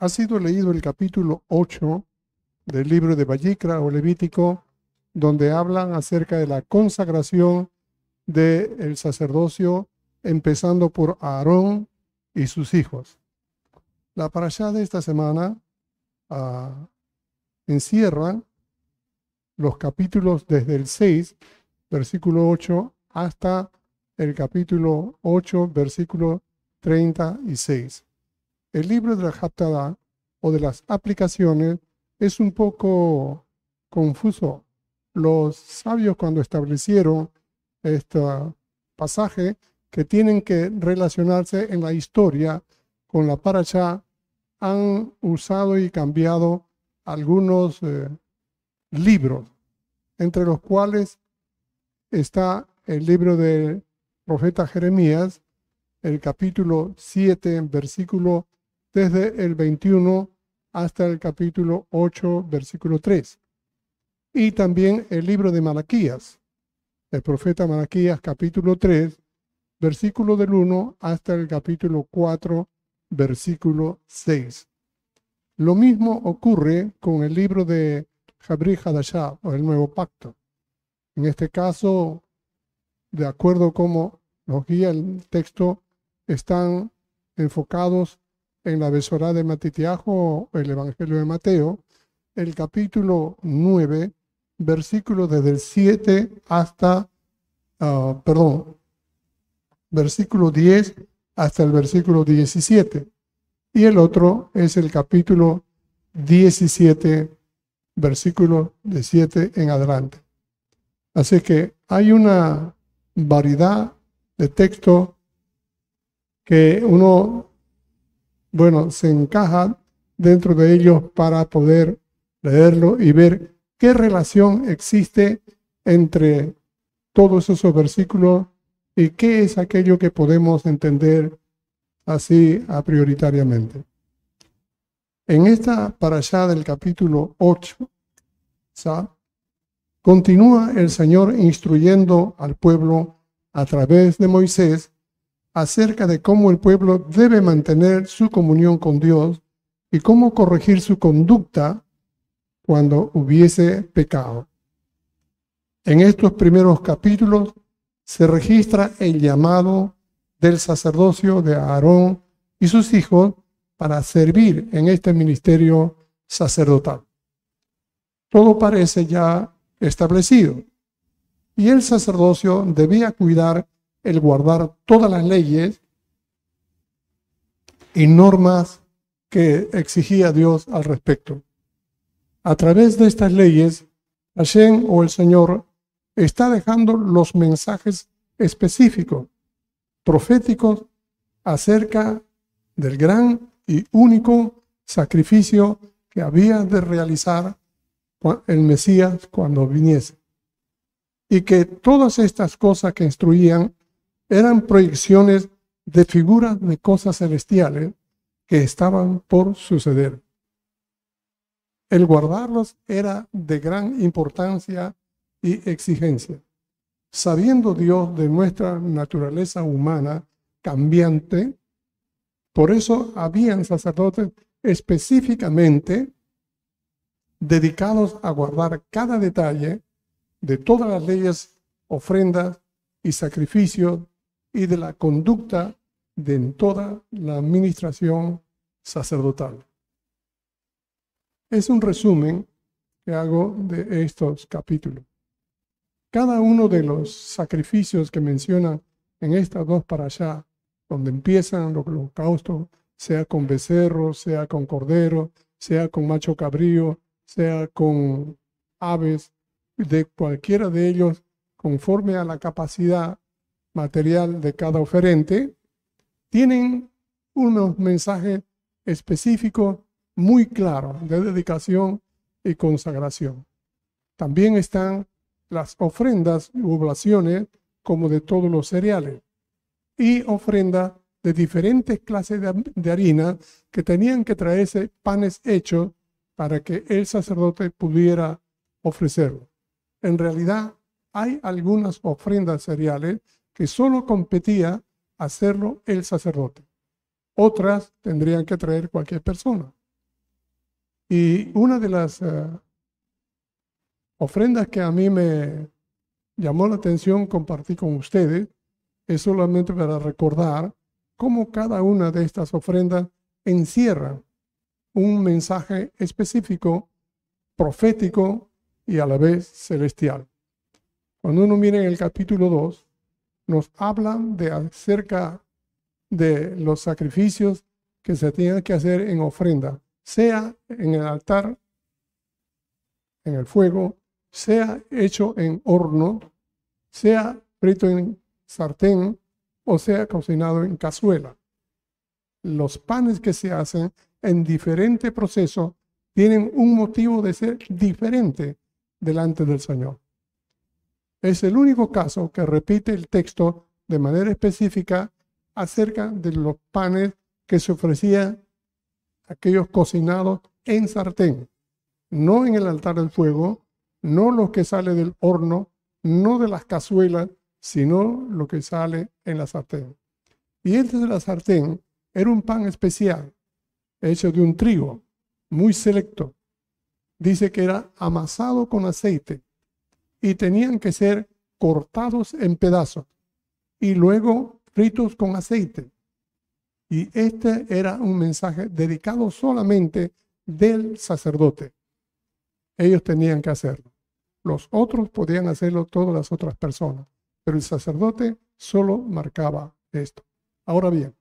ha sido leído el capítulo 8 del libro de Vallicra o Levítico, donde hablan acerca de la consagración del sacerdocio, empezando por Aarón y sus hijos. La parashá de esta semana uh, encierra los capítulos desde el 6, versículo 8, hasta el capítulo 8, versículo 36. El libro de la o de las aplicaciones es un poco confuso. Los sabios cuando establecieron este pasaje que tienen que relacionarse en la historia con la paracha han usado y cambiado algunos eh, libros, entre los cuales está el libro del profeta Jeremías, el capítulo 7, versículo desde el 21 hasta el capítulo 8, versículo 3. Y también el libro de Malaquías, el profeta Malaquías, capítulo 3, versículo del 1 hasta el capítulo 4, versículo 6. Lo mismo ocurre con el libro de Jabri Hadashah o el Nuevo Pacto. En este caso, de acuerdo como nos guía el texto, están enfocados en la Besorá de Matitiajo el Evangelio de Mateo, el capítulo 9, versículo desde el 7 hasta, uh, perdón, versículo 10 hasta el versículo 17. Y el otro es el capítulo 17, versículo de 7 en adelante. Así que hay una variedad de texto que uno, bueno, se encaja dentro de ellos para poder leerlo y ver qué relación existe entre todos esos versículos y qué es aquello que podemos entender así a prioritariamente. En esta allá del capítulo 8, continúa el Señor instruyendo al pueblo a través de Moisés acerca de cómo el pueblo debe mantener su comunión con Dios y cómo corregir su conducta cuando hubiese pecado. En estos primeros capítulos se registra el llamado del sacerdocio de Aarón y sus hijos para servir en este ministerio sacerdotal. Todo parece ya establecido y el sacerdocio debía cuidar el guardar todas las leyes y normas que exigía Dios al respecto. A través de estas leyes, Hashem o el Señor está dejando los mensajes específicos, proféticos, acerca del gran y único sacrificio que había de realizar el Mesías cuando viniese. Y que todas estas cosas que instruían eran proyecciones de figuras de cosas celestiales que estaban por suceder. El guardarlos era de gran importancia y exigencia. Sabiendo Dios de nuestra naturaleza humana cambiante, por eso habían sacerdotes específicamente dedicados a guardar cada detalle de todas las leyes, ofrendas y sacrificios y de la conducta de toda la administración sacerdotal. Es un resumen que hago de estos capítulos. Cada uno de los sacrificios que menciona en estas dos para allá, donde empiezan los holocaustos, sea con becerro, sea con cordero, sea con macho cabrío, sea con aves, de cualquiera de ellos, conforme a la capacidad material de cada oferente, tienen unos mensajes específicos muy claros de dedicación y consagración. También están las ofrendas y oblaciones como de todos los cereales y ofrendas de diferentes clases de, harina que tenían que traerse panes hechos para que el sacerdote pudiera ofrecerlo. En realidad, hay algunas ofrendas cereales que solo competía hacerlo el sacerdote. Otras tendrían que traer cualquier persona. Y una de las eh, ofrendas que a mí me llamó la atención compartir con ustedes es solamente para recordar cómo cada una de estas ofrendas encierra un mensaje específico, profético y a la vez celestial. Cuando uno mira en el capítulo 2, nos hablan de acerca de los sacrificios que se tienen que hacer en ofrenda, sea en el altar, en el fuego, sea hecho en horno, sea frito en sartén o sea cocinado en cazuela. Los panes que se hacen en diferente proceso tienen un motivo de ser diferente delante del Señor. Es el único caso que repite el texto de manera específica acerca de los panes que se ofrecían aquellos cocinados en sartén, no en el altar del fuego, no los que sale del horno, no de las cazuelas, sino lo que sale en la sartén. Y este de la sartén era un pan especial, hecho de un trigo, muy selecto. Dice que era amasado con aceite y tenían que ser cortados en pedazos y luego fritos con aceite. Y este era un mensaje dedicado solamente del sacerdote. Ellos tenían que hacerlo. Los otros podían hacerlo todas las otras personas, pero el sacerdote solo marcaba esto. Ahora bien,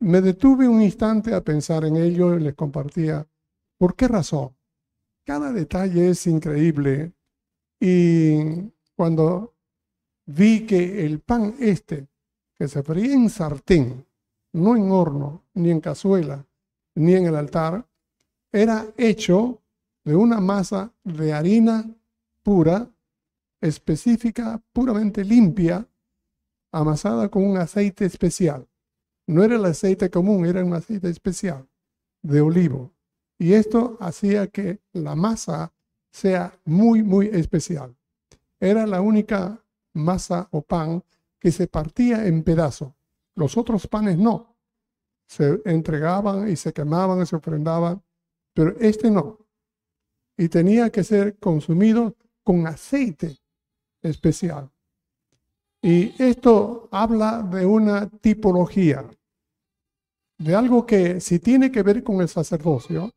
me detuve un instante a pensar en ello y les compartía por qué razón. Cada detalle es increíble y cuando vi que el pan este, que se freía en sartén, no en horno, ni en cazuela, ni en el altar, era hecho de una masa de harina pura, específica, puramente limpia, amasada con un aceite especial. No era el aceite común, era un aceite especial de olivo. Y esto hacía que la masa sea muy, muy especial. Era la única masa o pan que se partía en pedazos. Los otros panes no. Se entregaban y se quemaban y se ofrendaban, pero este no y tenía que ser consumido con aceite especial. Y esto habla de una tipología, de algo que si tiene que ver con el sacerdocio,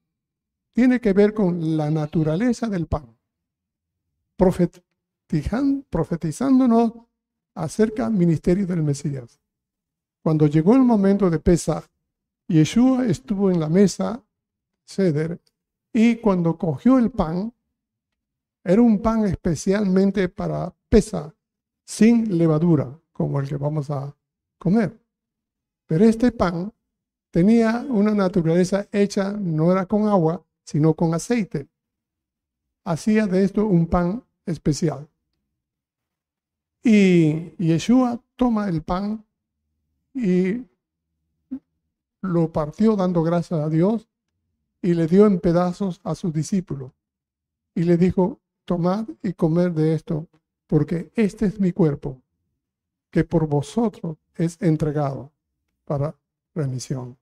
tiene que ver con la naturaleza del pan, profetizándonos acerca del ministerio del Mesías. Cuando llegó el momento de Pesach, Yeshua estuvo en la mesa, ceder, y cuando cogió el pan, era un pan especialmente para pesa, sin levadura, como el que vamos a comer. Pero este pan tenía una naturaleza hecha, no era con agua, sino con aceite. Hacía de esto un pan especial. Y Yeshua toma el pan y lo partió dando gracias a Dios y le dio en pedazos a sus discípulos y le dijo, tomad y comer de esto, porque este es mi cuerpo, que por vosotros es entregado para remisión.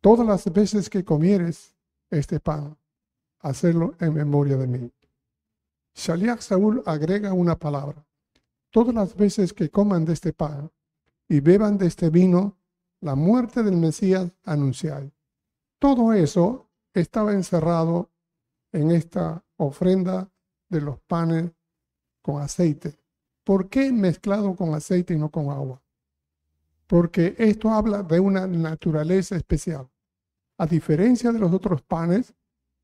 Todas las veces que comieres este pan, hacerlo en memoria de mí. Shaliach Saúl agrega una palabra. Todas las veces que coman de este pan y beban de este vino, la muerte del Mesías anunciáis. Todo eso estaba encerrado en esta ofrenda de los panes con aceite. ¿Por qué mezclado con aceite y no con agua? Porque esto habla de una naturaleza especial. A diferencia de los otros panes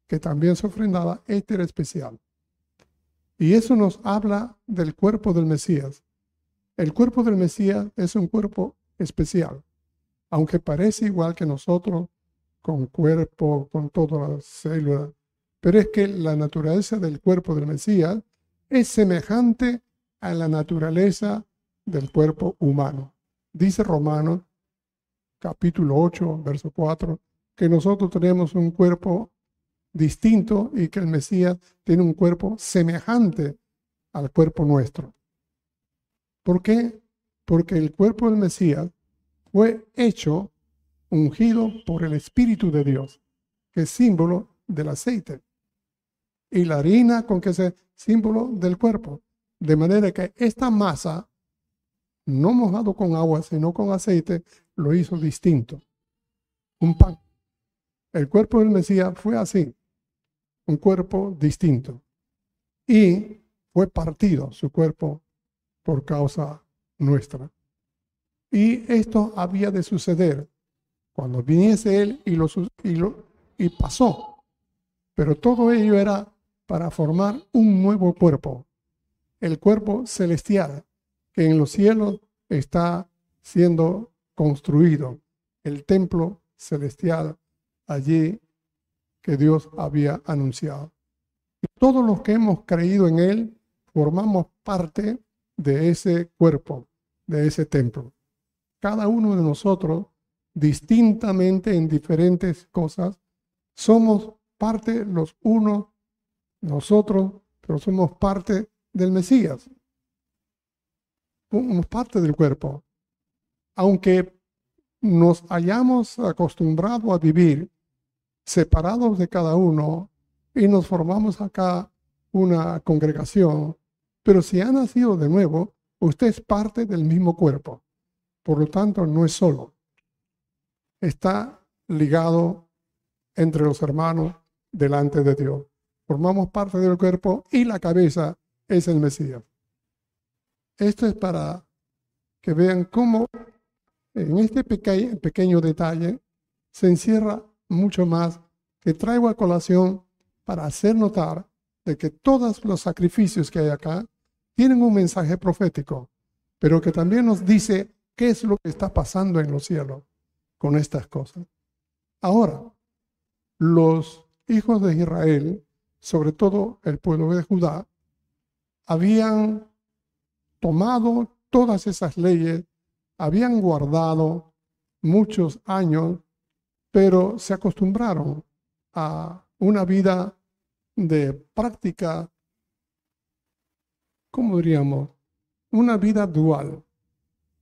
que también se ofrendaba, este especial. Y eso nos habla del cuerpo del Mesías. El cuerpo del Mesías es un cuerpo especial. Aunque parece igual que nosotros, con cuerpo, con todas las células. Pero es que la naturaleza del cuerpo del Mesías es semejante a la naturaleza del cuerpo humano. Dice Romanos capítulo 8, verso 4, que nosotros tenemos un cuerpo distinto y que el Mesías tiene un cuerpo semejante al cuerpo nuestro. ¿Por qué? Porque el cuerpo del Mesías fue hecho ungido por el Espíritu de Dios. que es símbolo del aceite, y la harina con que es símbolo del cuerpo. De manera que esta masa, no mojado con agua, sino con aceite, lo hizo distinto. Un pan. El cuerpo del Mesías fue así, un cuerpo distinto. Y fue partido su cuerpo por causa nuestra. Y esto había de suceder cuando viniese Él y, lo, y, lo, y pasó. Pero todo ello era para formar un nuevo cuerpo, el cuerpo celestial que en los cielos está siendo construido, el templo celestial allí que Dios había anunciado. Y todos los que hemos creído en Él formamos parte de ese cuerpo, de ese templo. Cada uno de nosotros, distintamente en diferentes cosas, somos parte los unos, nosotros, pero somos parte del Mesías. Somos parte del cuerpo. Aunque nos hayamos acostumbrado a vivir separados de cada uno y nos formamos acá una congregación, pero si ha nacido de nuevo, usted es parte del mismo cuerpo. Por lo tanto, no es solo. Está ligado entre los hermanos delante de Dios. Formamos parte del cuerpo y la cabeza es el Mesías. Esto es para que vean cómo en este pequeño detalle se encierra mucho más que traigo a colación para hacer notar de que todos los sacrificios que hay acá tienen un mensaje profético, pero que también nos dice qué es lo que está pasando en los cielos con estas cosas. Ahora, los hijos de Israel, sobre todo el pueblo de Judá, habían tomado todas esas leyes, habían guardado muchos años, pero se acostumbraron a una vida de práctica, ¿cómo diríamos? Una vida dual.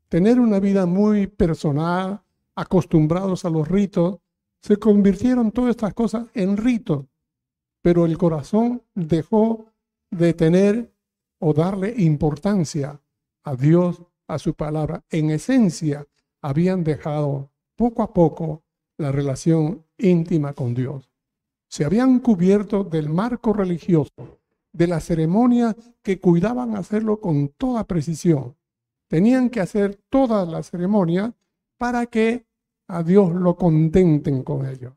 Tener una vida muy personal, acostumbrados a los ritos, se convirtieron todas estas cosas en ritos, pero el corazón dejó de tener o darle importancia a Dios, a su palabra. En esencia, habían dejado poco a poco la relación íntima con Dios. Se habían cubierto del marco religioso, de la ceremonia que cuidaban hacerlo con toda precisión. Tenían que hacer todas las ceremonias para que a Dios lo contenten con ello.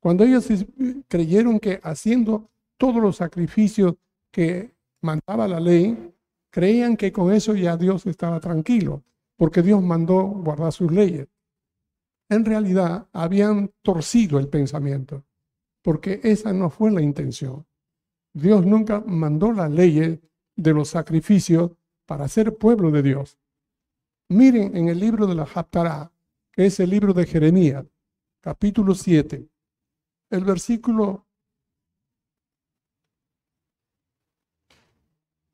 Cuando ellos creyeron que haciendo todos los sacrificios que mandaba la ley, creían que con eso ya Dios estaba tranquilo, porque Dios mandó guardar sus leyes. En realidad habían torcido el pensamiento, porque esa no fue la intención. Dios nunca mandó las leyes de los sacrificios para ser pueblo de Dios. Miren en el libro de la Haftarah, que es el libro de Jeremías, capítulo 7, el versículo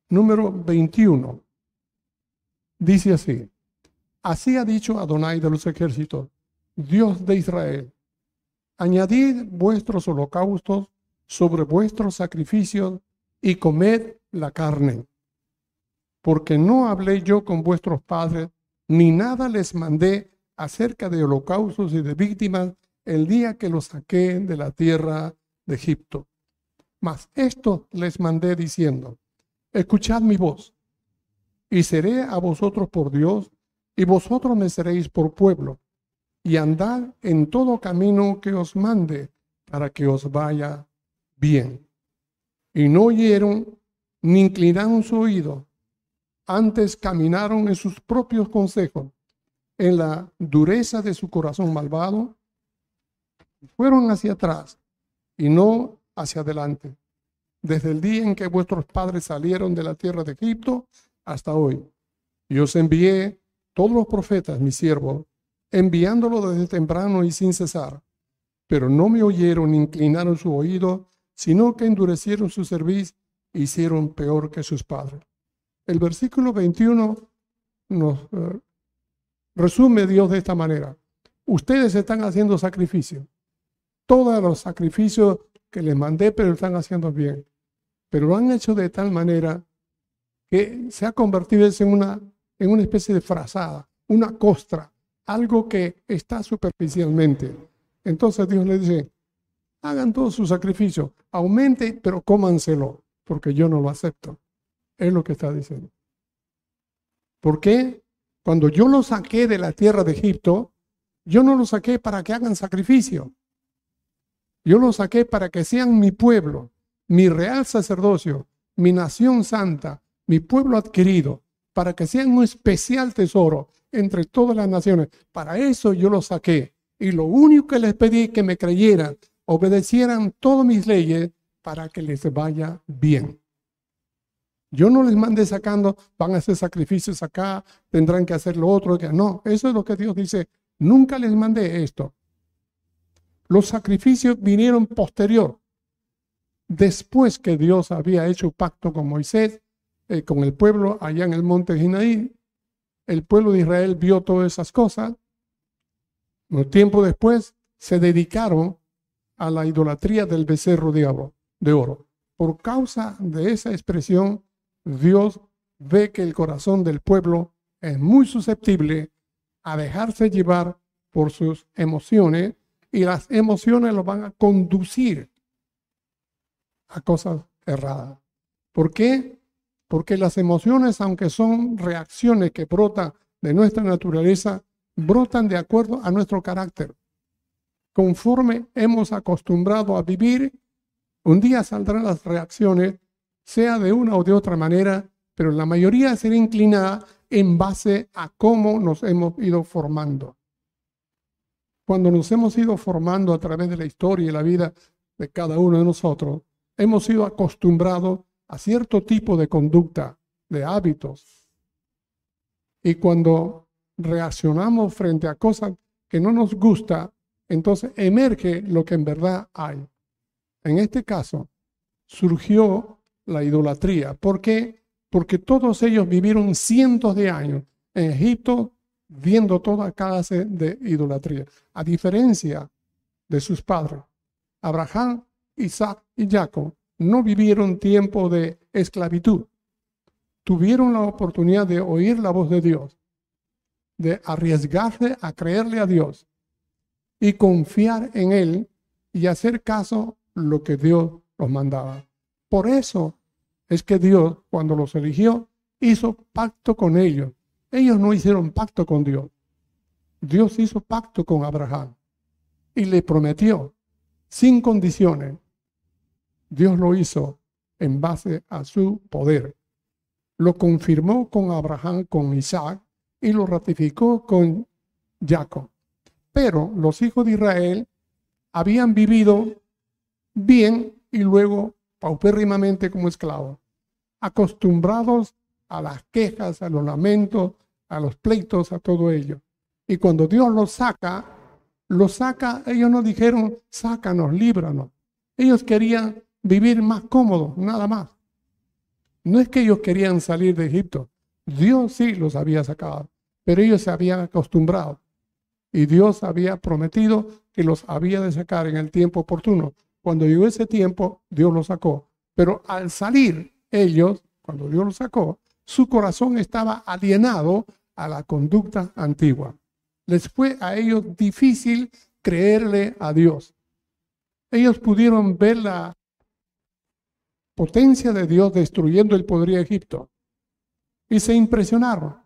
número 21. Dice así, así ha dicho Adonai de los ejércitos, Dios de Israel, añadid vuestros holocaustos sobre vuestros sacrificios y comed la carne, porque no hablé yo con vuestros padres, ni nada les mandé acerca de holocaustos y de víctimas el día que los saqué de la tierra de Egipto. Mas esto les mandé diciendo, escuchad mi voz, y seré a vosotros por Dios, y vosotros me seréis por pueblo, y andad en todo camino que os mande, para que os vaya bien. Y no oyeron ni inclinaron su oído, antes caminaron en sus propios consejos en la dureza de su corazón malvado, fueron hacia atrás y no hacia adelante, desde el día en que vuestros padres salieron de la tierra de Egipto hasta hoy. Y os envié todos los profetas, mi siervo, enviándolo desde temprano y sin cesar, pero no me oyeron inclinaron su oído, sino que endurecieron su cerviz e hicieron peor que sus padres. El versículo 21 nos eh, Resume Dios de esta manera. Ustedes están haciendo sacrificio. todos los sacrificios que les mandé, pero están haciendo bien. Pero lo han hecho de tal manera que se ha convertido en una, en una especie de frazada, una costra, algo que está superficialmente. Entonces Dios le dice, hagan todo su sacrificio, aumente, pero cómanselo, porque yo no lo acepto. Es lo que está diciendo. ¿Por qué? Cuando yo lo saqué de la tierra de Egipto, yo no lo saqué para que hagan sacrificio. Yo lo saqué para que sean mi pueblo, mi real sacerdocio, mi nación santa, mi pueblo adquirido, para que sean un especial tesoro entre todas las naciones. Para eso yo lo saqué. Y lo único que les pedí que me creyeran, obedecieran todas mis leyes para que les vaya bien. Yo no les mandé sacando, van a hacer sacrificios acá, tendrán que hacer lo otro. No, eso es lo que Dios dice. Nunca les mandé esto. Los sacrificios vinieron posterior, después que Dios había hecho pacto con Moisés, eh, con el pueblo allá en el monte Ginaí. El pueblo de Israel vio todas esas cosas. Un tiempo después se dedicaron a la idolatría del becerro de oro. De oro. Por causa de esa expresión, Dios ve que el corazón del pueblo es muy susceptible a dejarse llevar por sus emociones y las emociones lo van a conducir a cosas erradas. ¿Por qué? Porque las emociones, aunque son reacciones que brotan de nuestra naturaleza, brotan de acuerdo a nuestro carácter. Conforme hemos acostumbrado a vivir, un día saldrán las reacciones sea de una o de otra manera, pero la mayoría será inclinada en base a cómo nos hemos ido formando. Cuando nos hemos ido formando a través de la historia y la vida de cada uno de nosotros, hemos sido acostumbrados a cierto tipo de conducta, de hábitos. Y cuando reaccionamos frente a cosas que no nos gusta, entonces emerge lo que en verdad hay. En este caso, surgió la idolatría. ¿Por qué? Porque todos ellos vivieron cientos de años en Egipto viendo toda clase de idolatría. A diferencia de sus padres, Abraham, Isaac y Jacob no vivieron tiempo de esclavitud. Tuvieron la oportunidad de oír la voz de Dios, de arriesgarse a creerle a Dios y confiar en Él y hacer caso lo que Dios los mandaba. Por eso es que Dios, cuando los eligió, hizo pacto con ellos. Ellos no hicieron pacto con Dios. Dios hizo pacto con Abraham y le prometió, sin condiciones. Dios lo hizo en base a su poder. Lo confirmó con Abraham, con Isaac y lo ratificó con Jacob. Pero los hijos de Israel habían vivido bien y luego paupérrimamente como esclavos, acostumbrados a las quejas, a los lamentos, a los pleitos, a todo ello. Y cuando Dios los saca, los saca, ellos no dijeron, sácanos, líbranos. Ellos querían vivir más cómodos, nada más. No es que ellos querían salir de Egipto, Dios sí los había sacado, pero ellos se habían acostumbrado. Y Dios había prometido que los había de sacar en el tiempo oportuno. Cuando llegó ese tiempo, Dios los sacó. Pero al salir ellos, cuando Dios los sacó, su corazón estaba alienado a la conducta antigua. Les fue a ellos difícil creerle a Dios. Ellos pudieron ver la potencia de Dios destruyendo el poder de Egipto y se impresionaron,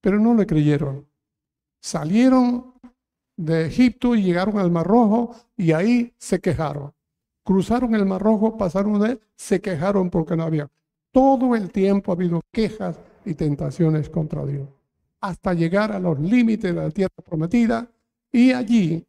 pero no le creyeron. Salieron de Egipto y llegaron al Mar Rojo y ahí se quejaron cruzaron el Mar Rojo, pasaron de se quejaron porque no había. Todo el tiempo ha habido quejas y tentaciones contra Dios, hasta llegar a los límites de la tierra prometida y allí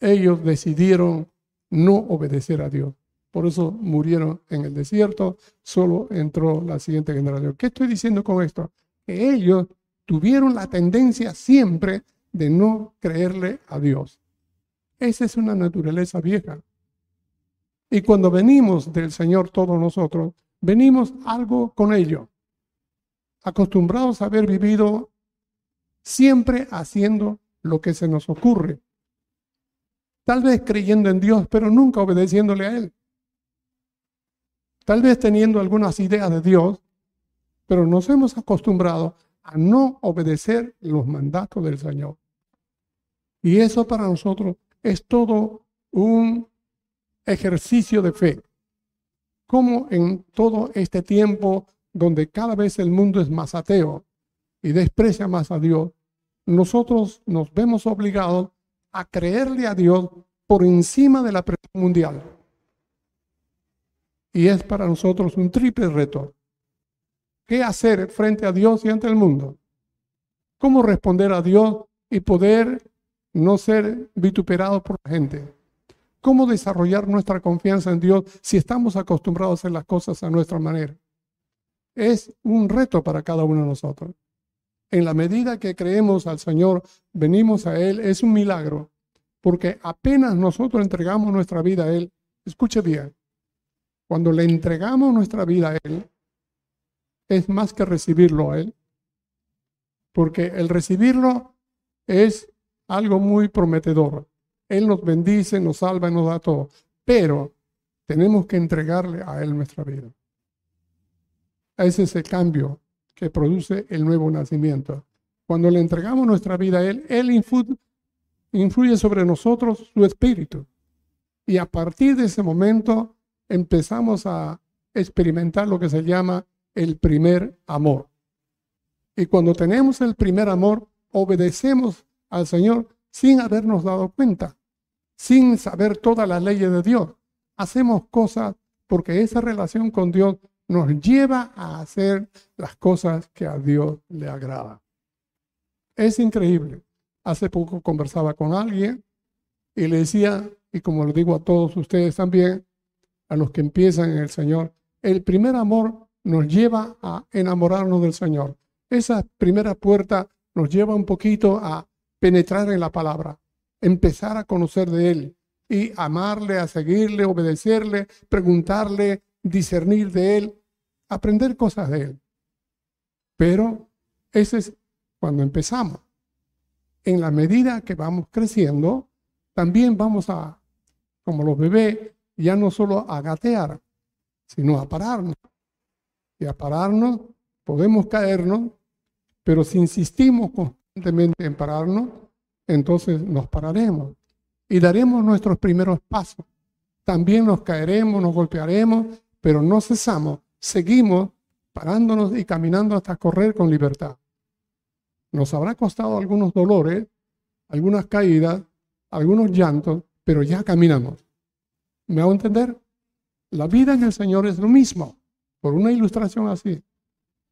ellos decidieron no obedecer a Dios. Por eso murieron en el desierto, solo entró la siguiente generación. ¿Qué estoy diciendo con esto? Que ellos tuvieron la tendencia siempre de no creerle a Dios. Esa es una naturaleza vieja. Y cuando venimos del Señor todos nosotros, venimos algo con ello, acostumbrados a haber vivido siempre haciendo lo que se nos ocurre. Tal vez creyendo en Dios, pero nunca obedeciéndole a Él. Tal vez teniendo algunas ideas de Dios, pero nos hemos acostumbrado a no obedecer los mandatos del Señor. Y eso para nosotros es todo un ejercicio de fe. Como en todo este tiempo donde cada vez el mundo es más ateo y desprecia más a Dios, nosotros nos vemos obligados a creerle a Dios por encima de la presión mundial. Y es para nosotros un triple reto. ¿Qué hacer frente a Dios y ante el mundo? ¿Cómo responder a Dios y poder no ser vituperados por la gente? ¿Cómo desarrollar nuestra confianza en Dios si estamos acostumbrados a hacer las cosas a nuestra manera? Es un reto para cada uno de nosotros. En la medida que creemos al Señor, venimos a Él, es un milagro, porque apenas nosotros entregamos nuestra vida a Él, escuche bien, cuando le entregamos nuestra vida a Él, es más que recibirlo a Él, porque el recibirlo es algo muy prometedor. Él nos bendice, nos salva y nos da todo, pero tenemos que entregarle a Él nuestra vida. Ese es el cambio que produce el nuevo nacimiento. Cuando le entregamos nuestra vida a Él, Él influye sobre nosotros su espíritu. Y a partir de ese momento empezamos a experimentar lo que se llama el primer amor. Y cuando tenemos el primer amor, obedecemos al Señor sin habernos dado cuenta, sin saber todas las leyes de Dios. Hacemos cosas porque esa relación con Dios nos lleva a hacer las cosas que a Dios le agrada. Es increíble. Hace poco conversaba con alguien y le decía, y como lo digo a todos ustedes también, a los que empiezan en el Señor, el primer amor nos lleva a enamorarnos del Señor. Esa primera puerta nos lleva un poquito a penetrar en la palabra, empezar a conocer de Él y amarle, a seguirle, obedecerle, preguntarle, discernir de Él aprender cosas de Él. Pero ese es cuando empezamos. En la medida que vamos creciendo, también vamos a, como los bebés, ya no solo a gatear, sino a pararnos. Y a pararnos podemos caernos, pero si insistimos constantemente en pararnos, entonces nos pararemos y daremos nuestros primeros pasos. También nos caeremos, nos golpearemos, pero no cesamos seguimos parándonos y caminando hasta correr con libertad. Nos habrá costado algunos dolores, algunas caídas, algunos llantos, pero ya caminamos. ¿Me hago entender? La vida en el Señor es lo mismo, por una ilustración así.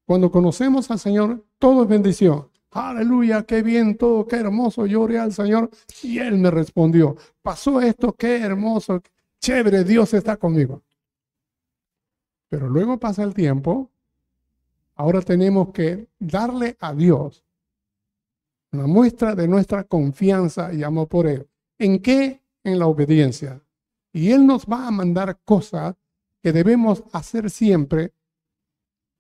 Cuando conocemos al Señor, todo es bendición. Aleluya, qué bien todo, qué hermoso. Lloré al Señor y Él me respondió. Pasó esto, qué hermoso, chévere, Dios está conmigo. Pero luego pasa el tiempo, ahora tenemos que darle a Dios una muestra de nuestra confianza y amor por Él. ¿En qué? En la obediencia. Y Él nos va a mandar cosas que debemos hacer siempre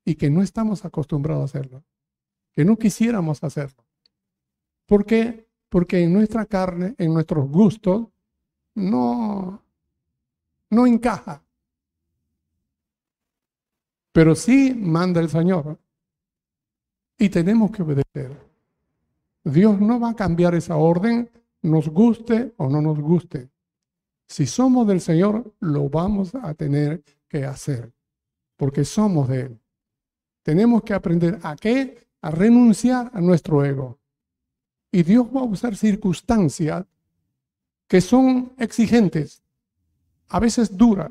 y que no estamos acostumbrados a hacerlo, que no quisiéramos hacerlo. ¿Por qué? Porque en nuestra carne, en nuestros gustos, no, no encaja pero sí manda el Señor. Y tenemos que obedecer. Dios no va a cambiar esa orden, nos guste o no nos guste. Si somos del Señor, lo vamos a tener que hacer, porque somos de Él. Tenemos que aprender a qué? A renunciar a nuestro ego. Y Dios va a usar circunstancias que son exigentes, a veces duras,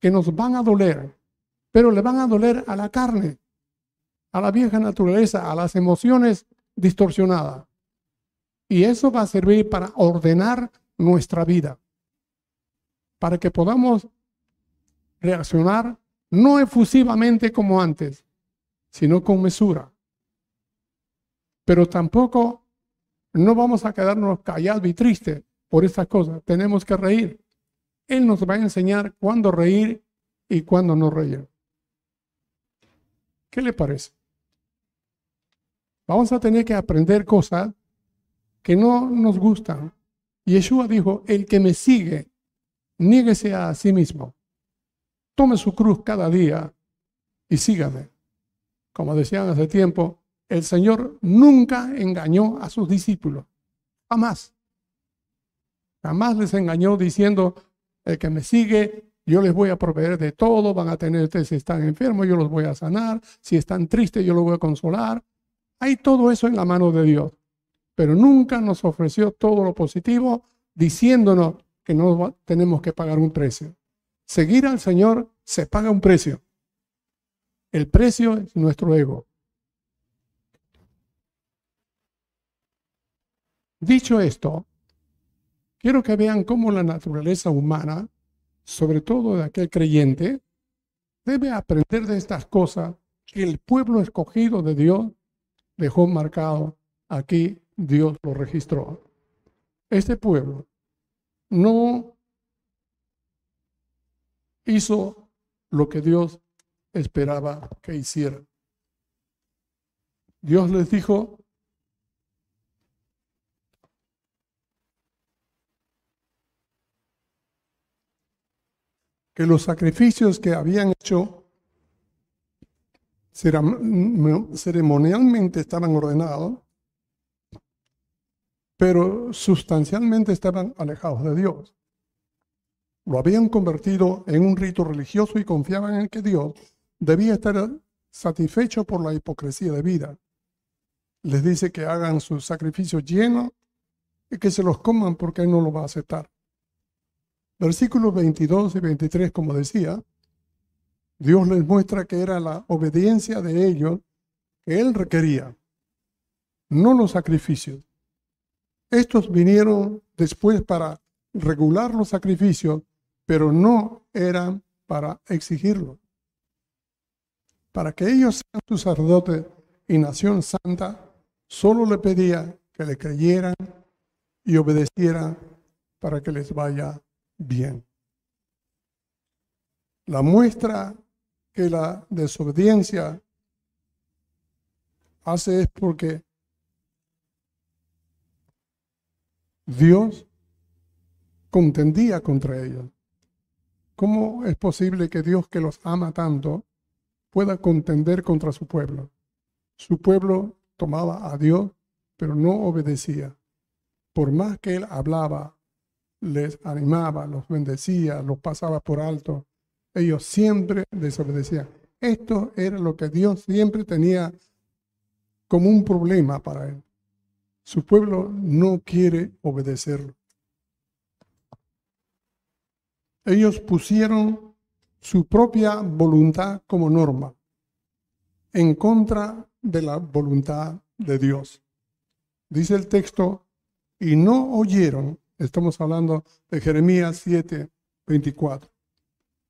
que nos van a doler, pero le van a doler a la carne, a la vieja naturaleza, a las emociones distorsionadas. Y eso va a servir para ordenar nuestra vida, para que podamos reaccionar no efusivamente como antes, sino con mesura. Pero tampoco no vamos a quedarnos callados y tristes por estas cosas. Tenemos que reír. Él nos va a enseñar cuándo reír y cuándo no reír. ¿Qué le parece? Vamos a tener que aprender cosas que no nos gustan, Yeshua dijo, el que me sigue, niéguese a sí mismo. Tome su cruz cada día y sígame. Como decían hace tiempo, el Señor nunca engañó a sus discípulos. Jamás. Jamás les engañó diciendo, el que me sigue, yo les voy a proveer de todo, van a tener, si están enfermos, yo los voy a sanar, si están tristes, yo los voy a consolar. Hay todo eso en la mano de Dios, pero nunca nos ofreció todo lo positivo diciéndonos que no tenemos que pagar un precio. Seguir al Señor se paga un precio. El precio es nuestro ego. Dicho esto, quiero que vean cómo la naturaleza humana, sobre todo de aquel creyente, debe aprender de estas cosas que el pueblo escogido de Dios dejó marcado. Aquí Dios lo registró. Este pueblo no hizo lo que Dios esperaba que hiciera. Dios les dijo, que los sacrificios que habían hecho ceremonialmente estaban ordenados, pero sustancialmente estaban alejados de Dios. Lo habían convertido en un rito religioso y confiaban en que Dios debía estar satisfecho por la hipocresía de vida. Les dice que hagan sus sacrificios llenos y que se los coman porque Él no lo va a aceptar. Versículos 22 y 23, como decía, Dios les muestra que era la obediencia de ellos que Él requería, no los sacrificios. Estos vinieron después para regular los sacrificios, pero no eran para exigirlos. Para que ellos sean sus sacerdotes y nación santa, solo le pedía que le creyeran y obedecieran para que les vaya bien. La muestra que la desobediencia hace es porque Dios contendía contra ellos. ¿Cómo es posible que Dios que los ama tanto pueda contender contra su pueblo? Su pueblo tomaba a Dios, pero no obedecía. Por más que él hablaba, les animaba, los bendecía, los pasaba por alto. Ellos siempre desobedecían. Esto era lo que Dios siempre tenía como un problema para él. Su pueblo no quiere obedecerlo. Ellos pusieron su propia voluntad como norma en contra de la voluntad de Dios. Dice el texto, y no oyeron Estamos hablando de Jeremías 7, 24.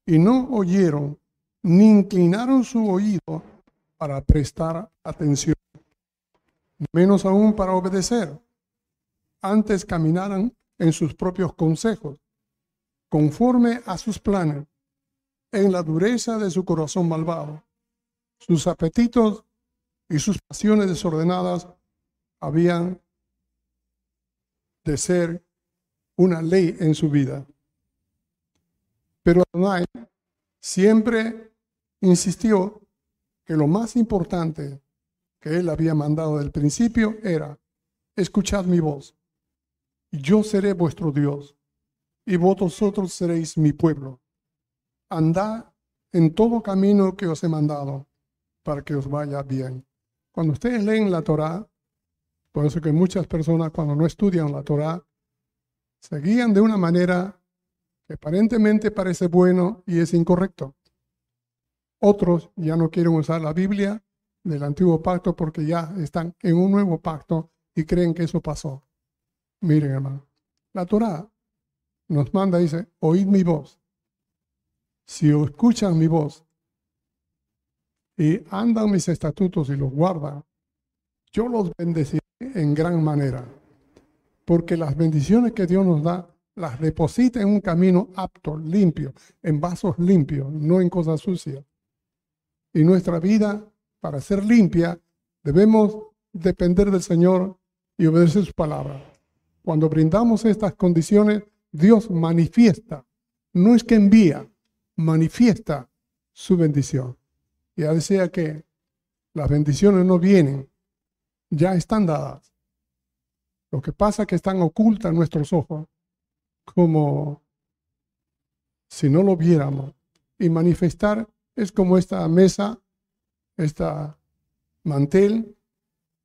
Y no oyeron ni inclinaron su oído para prestar atención, menos aún para obedecer. Antes caminaran en sus propios consejos, conforme a sus planes, en la dureza de su corazón malvado. Sus apetitos y sus pasiones desordenadas habían de ser una ley en su vida. Pero Adonai siempre insistió que lo más importante que él había mandado del principio era, escuchad mi voz, yo seré vuestro Dios, y vosotros seréis mi pueblo. Andad en todo camino que os he mandado, para que os vaya bien. Cuando ustedes leen la Torah, por eso que muchas personas cuando no estudian la Torah, se guían de una manera que aparentemente parece bueno y es incorrecto. Otros ya no quieren usar la Biblia del antiguo pacto porque ya están en un nuevo pacto y creen que eso pasó. Miren, hermano, la Torah nos manda, dice, oíd mi voz. Si escuchan mi voz y andan mis estatutos y los guardan, yo los bendeciré en gran manera porque las bendiciones que Dios nos da las deposita en un camino apto, limpio, en vasos limpios, no en cosas sucias. Y nuestra vida, para ser limpia, debemos depender del Señor y obedecer su palabra. Cuando brindamos estas condiciones, Dios manifiesta, no es que envía, manifiesta su bendición. Ya decía que las bendiciones no vienen, ya están dadas. Lo que pasa es que están ocultas en nuestros ojos, como si no lo viéramos. Y manifestar es como esta mesa, esta mantel.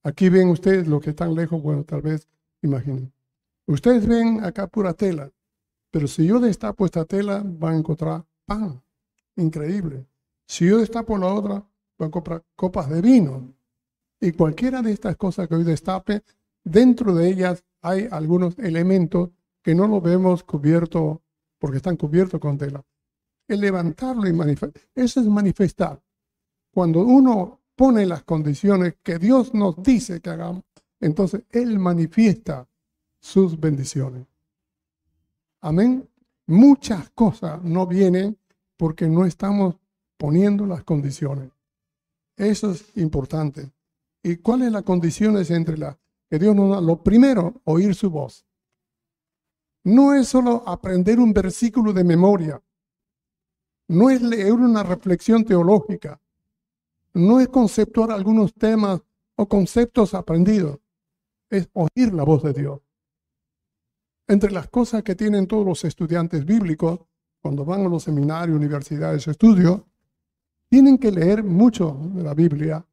Aquí ven ustedes lo que están lejos, bueno, tal vez imaginen. Ustedes ven acá pura tela, pero si yo destapo esta tela, van a encontrar pan. Increíble. Si yo destapo la otra, van a encontrar copas de vino. Y cualquiera de estas cosas que hoy destape, dentro de ellas hay algunos elementos que no lo vemos cubierto porque están cubiertos con tela. El levantarlo y manifestar, eso es manifestar. Cuando uno pone las condiciones que Dios nos dice que hagamos, entonces Él manifiesta sus bendiciones. Amén. Muchas cosas no vienen porque no estamos poniendo las condiciones. Eso es importante. ¿Y cuáles son las condiciones entre las que Dios nos da? Lo primero, oír su voz. No es solo aprender un versículo de memoria. No es leer una reflexión teológica. No es conceptuar algunos temas o conceptos aprendidos. Es oír la voz de Dios. Entre las cosas que tienen todos los estudiantes bíblicos, cuando van a los seminarios, universidades, estudios, tienen que leer mucho de la Biblia,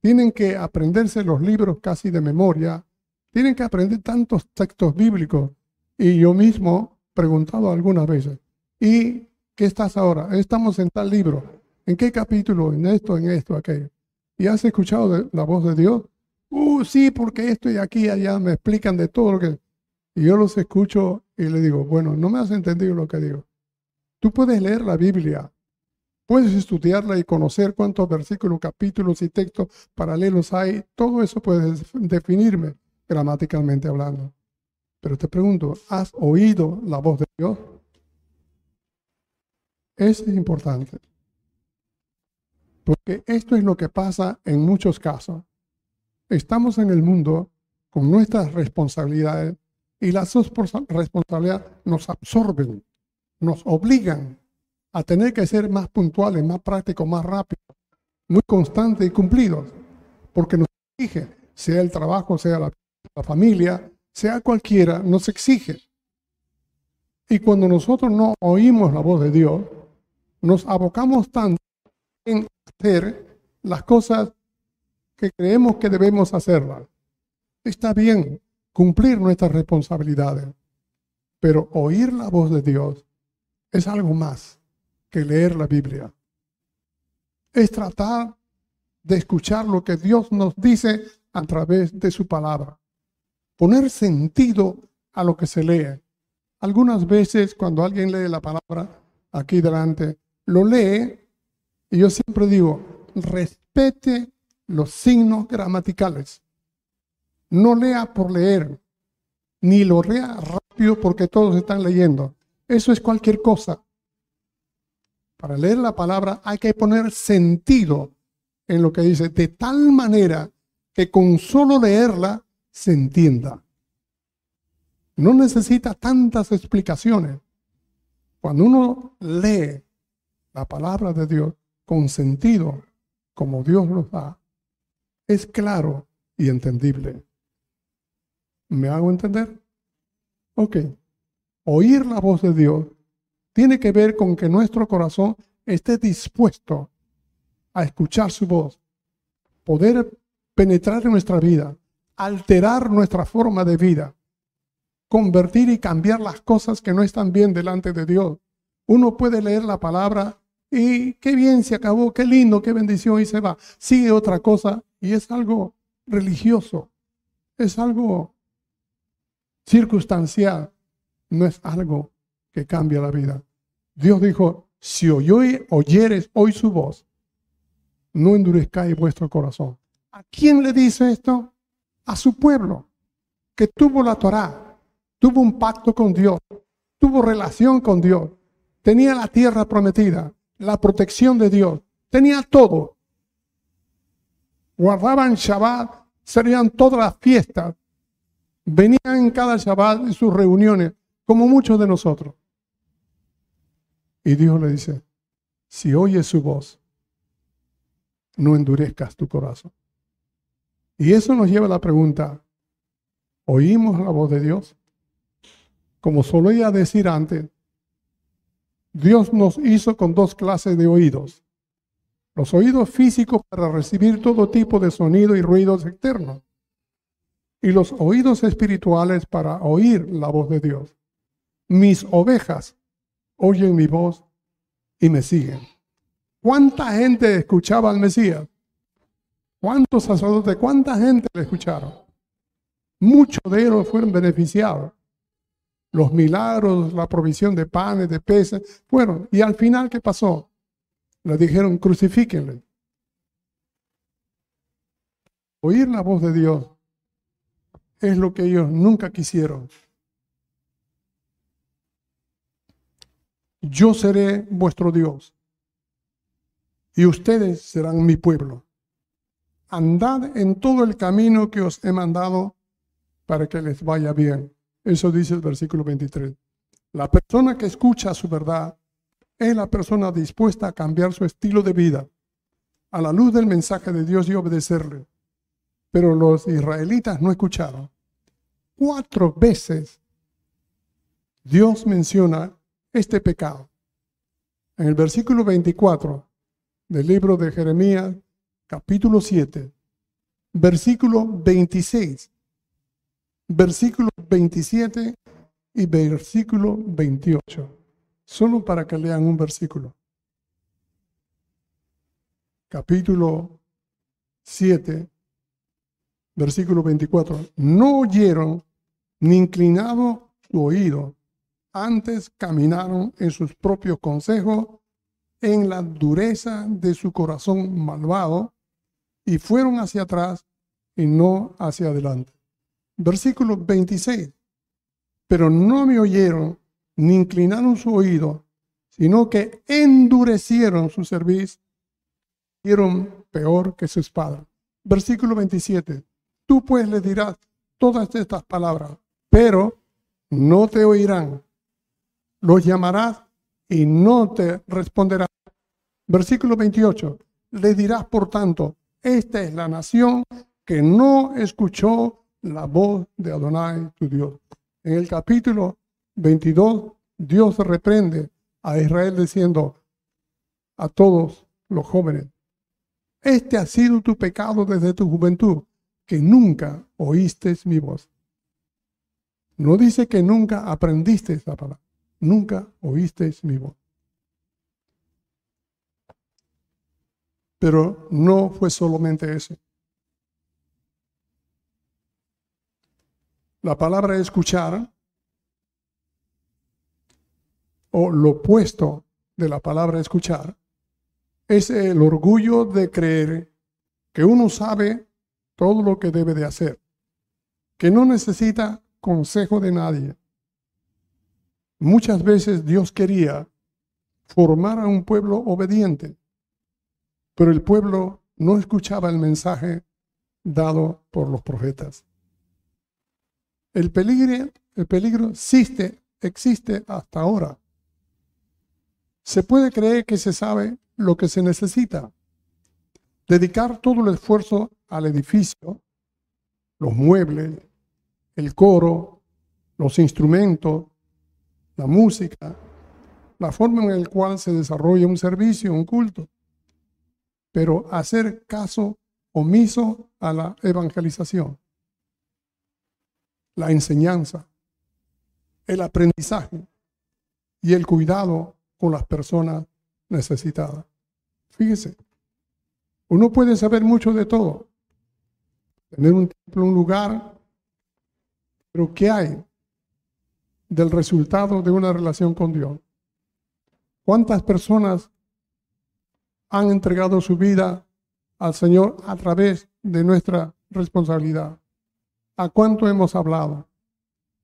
tienen que aprenderse los libros casi de memoria, tienen que aprender tantos textos bíblicos. Y yo mismo preguntado algunas veces, ¿y qué estás ahora? Estamos en tal libro. ¿En qué capítulo? En esto, en esto, aquello. ¿Y has escuchado la voz de Dios? Uh, sí, porque esto y aquí y allá me explican de todo lo que... Y yo los escucho y le digo, bueno, no me has entendido lo que digo. Tú puedes leer la Biblia, puedes estudiarla y conocer cuántos versículos, capítulos y textos paralelos hay. Todo eso puedes definirme gramaticalmente hablando. Pero te pregunto, ¿has oído la voz de Dios? Eso es importante. Porque esto es lo que pasa en muchos casos. Estamos en el mundo con nuestras responsabilidades y las responsabilidades nos absorben, nos obligan a tener que ser más puntuales, más prácticos, más rápidos, muy constantes y cumplidos, porque nos exige, sea el trabajo, sea la, la familia, sea cualquiera, nos exige. Y cuando nosotros no oímos la voz de Dios, nos abocamos tanto en hacer las cosas que creemos que debemos hacerlas. Está bien, cumplir nuestras responsabilidades. Pero oír la voz de Dios es algo más que leer la Biblia. Es tratar de escuchar lo que Dios nos dice a través de su palabra. Poner sentido a lo que se lee. Algunas veces cuando alguien lee la palabra aquí delante, lo lee y yo siempre digo, respete los signos gramaticales. No lea por leer, ni lo lea rápido porque todos están leyendo. Eso es cualquier cosa. Para leer la palabra hay que poner sentido en lo que dice, de tal manera que con solo leerla se entienda. No necesita tantas explicaciones. Cuando uno lee la palabra de Dios con sentido, como Dios nos da, es claro y entendible. ¿Me hago entender? Ok. Oír la voz de Dios tiene que ver con que nuestro corazón esté dispuesto a escuchar su voz, poder penetrar en nuestra vida, alterar nuestra forma de vida, convertir y cambiar las cosas que no están bien delante de Dios. Uno puede leer la palabra y qué bien se acabó, qué lindo, qué bendición y se va. Sigue otra cosa y es algo religioso, es algo circunstancial, no es algo que cambia la vida. Dios dijo, si oyeres hoy su voz, no endurezcáis vuestro corazón. ¿A quién le dice esto? A su pueblo, que tuvo la Torá, tuvo un pacto con Dios, tuvo relación con Dios, tenía la tierra prometida, la protección de Dios, tenía todo. Guardaban Shabbat, serían todas las fiestas, Venían en cada Shabbat en sus reuniones, como muchos de nosotros. Y Dios le dice, si oyes su voz, no endurezcas tu corazón. Y eso nos lleva a la pregunta, ¿oímos la voz de Dios? Como solía decir antes, Dios nos hizo con dos clases de oídos. Los oídos físicos para recibir todo tipo de sonido y ruidos externos. Y los oídos espirituales para oír la voz de Dios. Mis ovejas oyen mi voz y me siguen. ¿Cuánta gente escuchaba al Mesías? ¿Cuántos sacerdotes, cuánta gente le escucharon? Muchos de ellos fueron beneficiados. Los milagros, la provisión de panes, de peces, fueron. Y al final, ¿qué pasó? Le dijeron, crucifíquenle. Oír la voz de Dios es lo que ellos nunca quisieron. yo seré vuestro Dios y ustedes serán mi pueblo. Andad en todo el camino que os he mandado para que les vaya bien. Eso dice el versículo 23. La persona que escucha su verdad es la persona dispuesta a cambiar su estilo de vida a la luz del mensaje de Dios y obedecerle. Pero los israelitas no escucharon. Cuatro veces Dios menciona este pecado. En el versículo 24 del libro de Jeremías, capítulo 7, versículo 26, versículo 27 y versículo 28. Solo para que lean un versículo. Capítulo 7, versículo 24. No oyeron ni inclinado su oído antes caminaron en sus propios consejos, en la dureza de su corazón malvado, y fueron hacia atrás y no hacia adelante. Versículo 26. Pero no me oyeron ni inclinaron su oído, sino que endurecieron su cerviz, hicieron peor que sus padres. Versículo 27. Tú pues le dirás todas estas palabras, pero no te oirán los llamarás y no te responderá. Versículo 28. Le dirás, por tanto, esta es la nación que no escuchó la voz de Adonai, tu Dios. En el capítulo 22, Dios reprende a Israel diciendo a todos los jóvenes, este ha sido tu pecado desde tu juventud, que nunca oíste mi voz. No dice que nunca aprendiste esa palabra nunca oísteis mi voz. Pero no fue solamente eso. La palabra escuchar, o lo opuesto de la palabra escuchar, es el orgullo de creer que uno sabe todo lo que debe de hacer, que no necesita consejo de nadie, Muchas veces Dios quería formar a un pueblo obediente, pero el pueblo no escuchaba el mensaje dado por los profetas. El peligro, el peligro existe, existe hasta ahora. Se puede creer que se sabe lo que se necesita. Dedicar todo el esfuerzo al edificio, los muebles, el coro, los instrumentos, la música, la forma en la cual se desarrolla un servicio, un culto. Pero hacer caso omiso a la evangelización, la enseñanza, el aprendizaje y el cuidado con las personas necesitadas. Fíjese, uno puede saber mucho de todo, tener un templo, un lugar, pero ¿qué hay del resultado de una relación con Dios. ¿Cuántas personas han entregado su vida al Señor a través de nuestra responsabilidad? ¿A cuánto hemos hablado?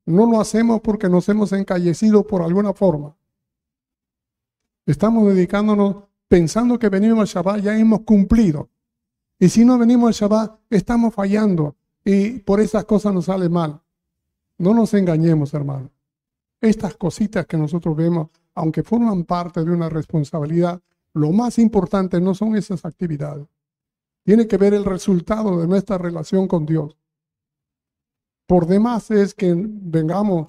No lo hacemos porque nos hemos encallecido por alguna forma. Estamos dedicándonos pensando que venimos al Shabbat, ya hemos cumplido. Y si no venimos al Shabbat, estamos fallando y por esas cosas nos sale mal. No nos engañemos, hermano. Estas cositas que nosotros vemos, aunque forman parte de una responsabilidad, lo más importante no son esas actividades. Tiene que ver el resultado de nuestra relación con Dios. Por demás es que vengamos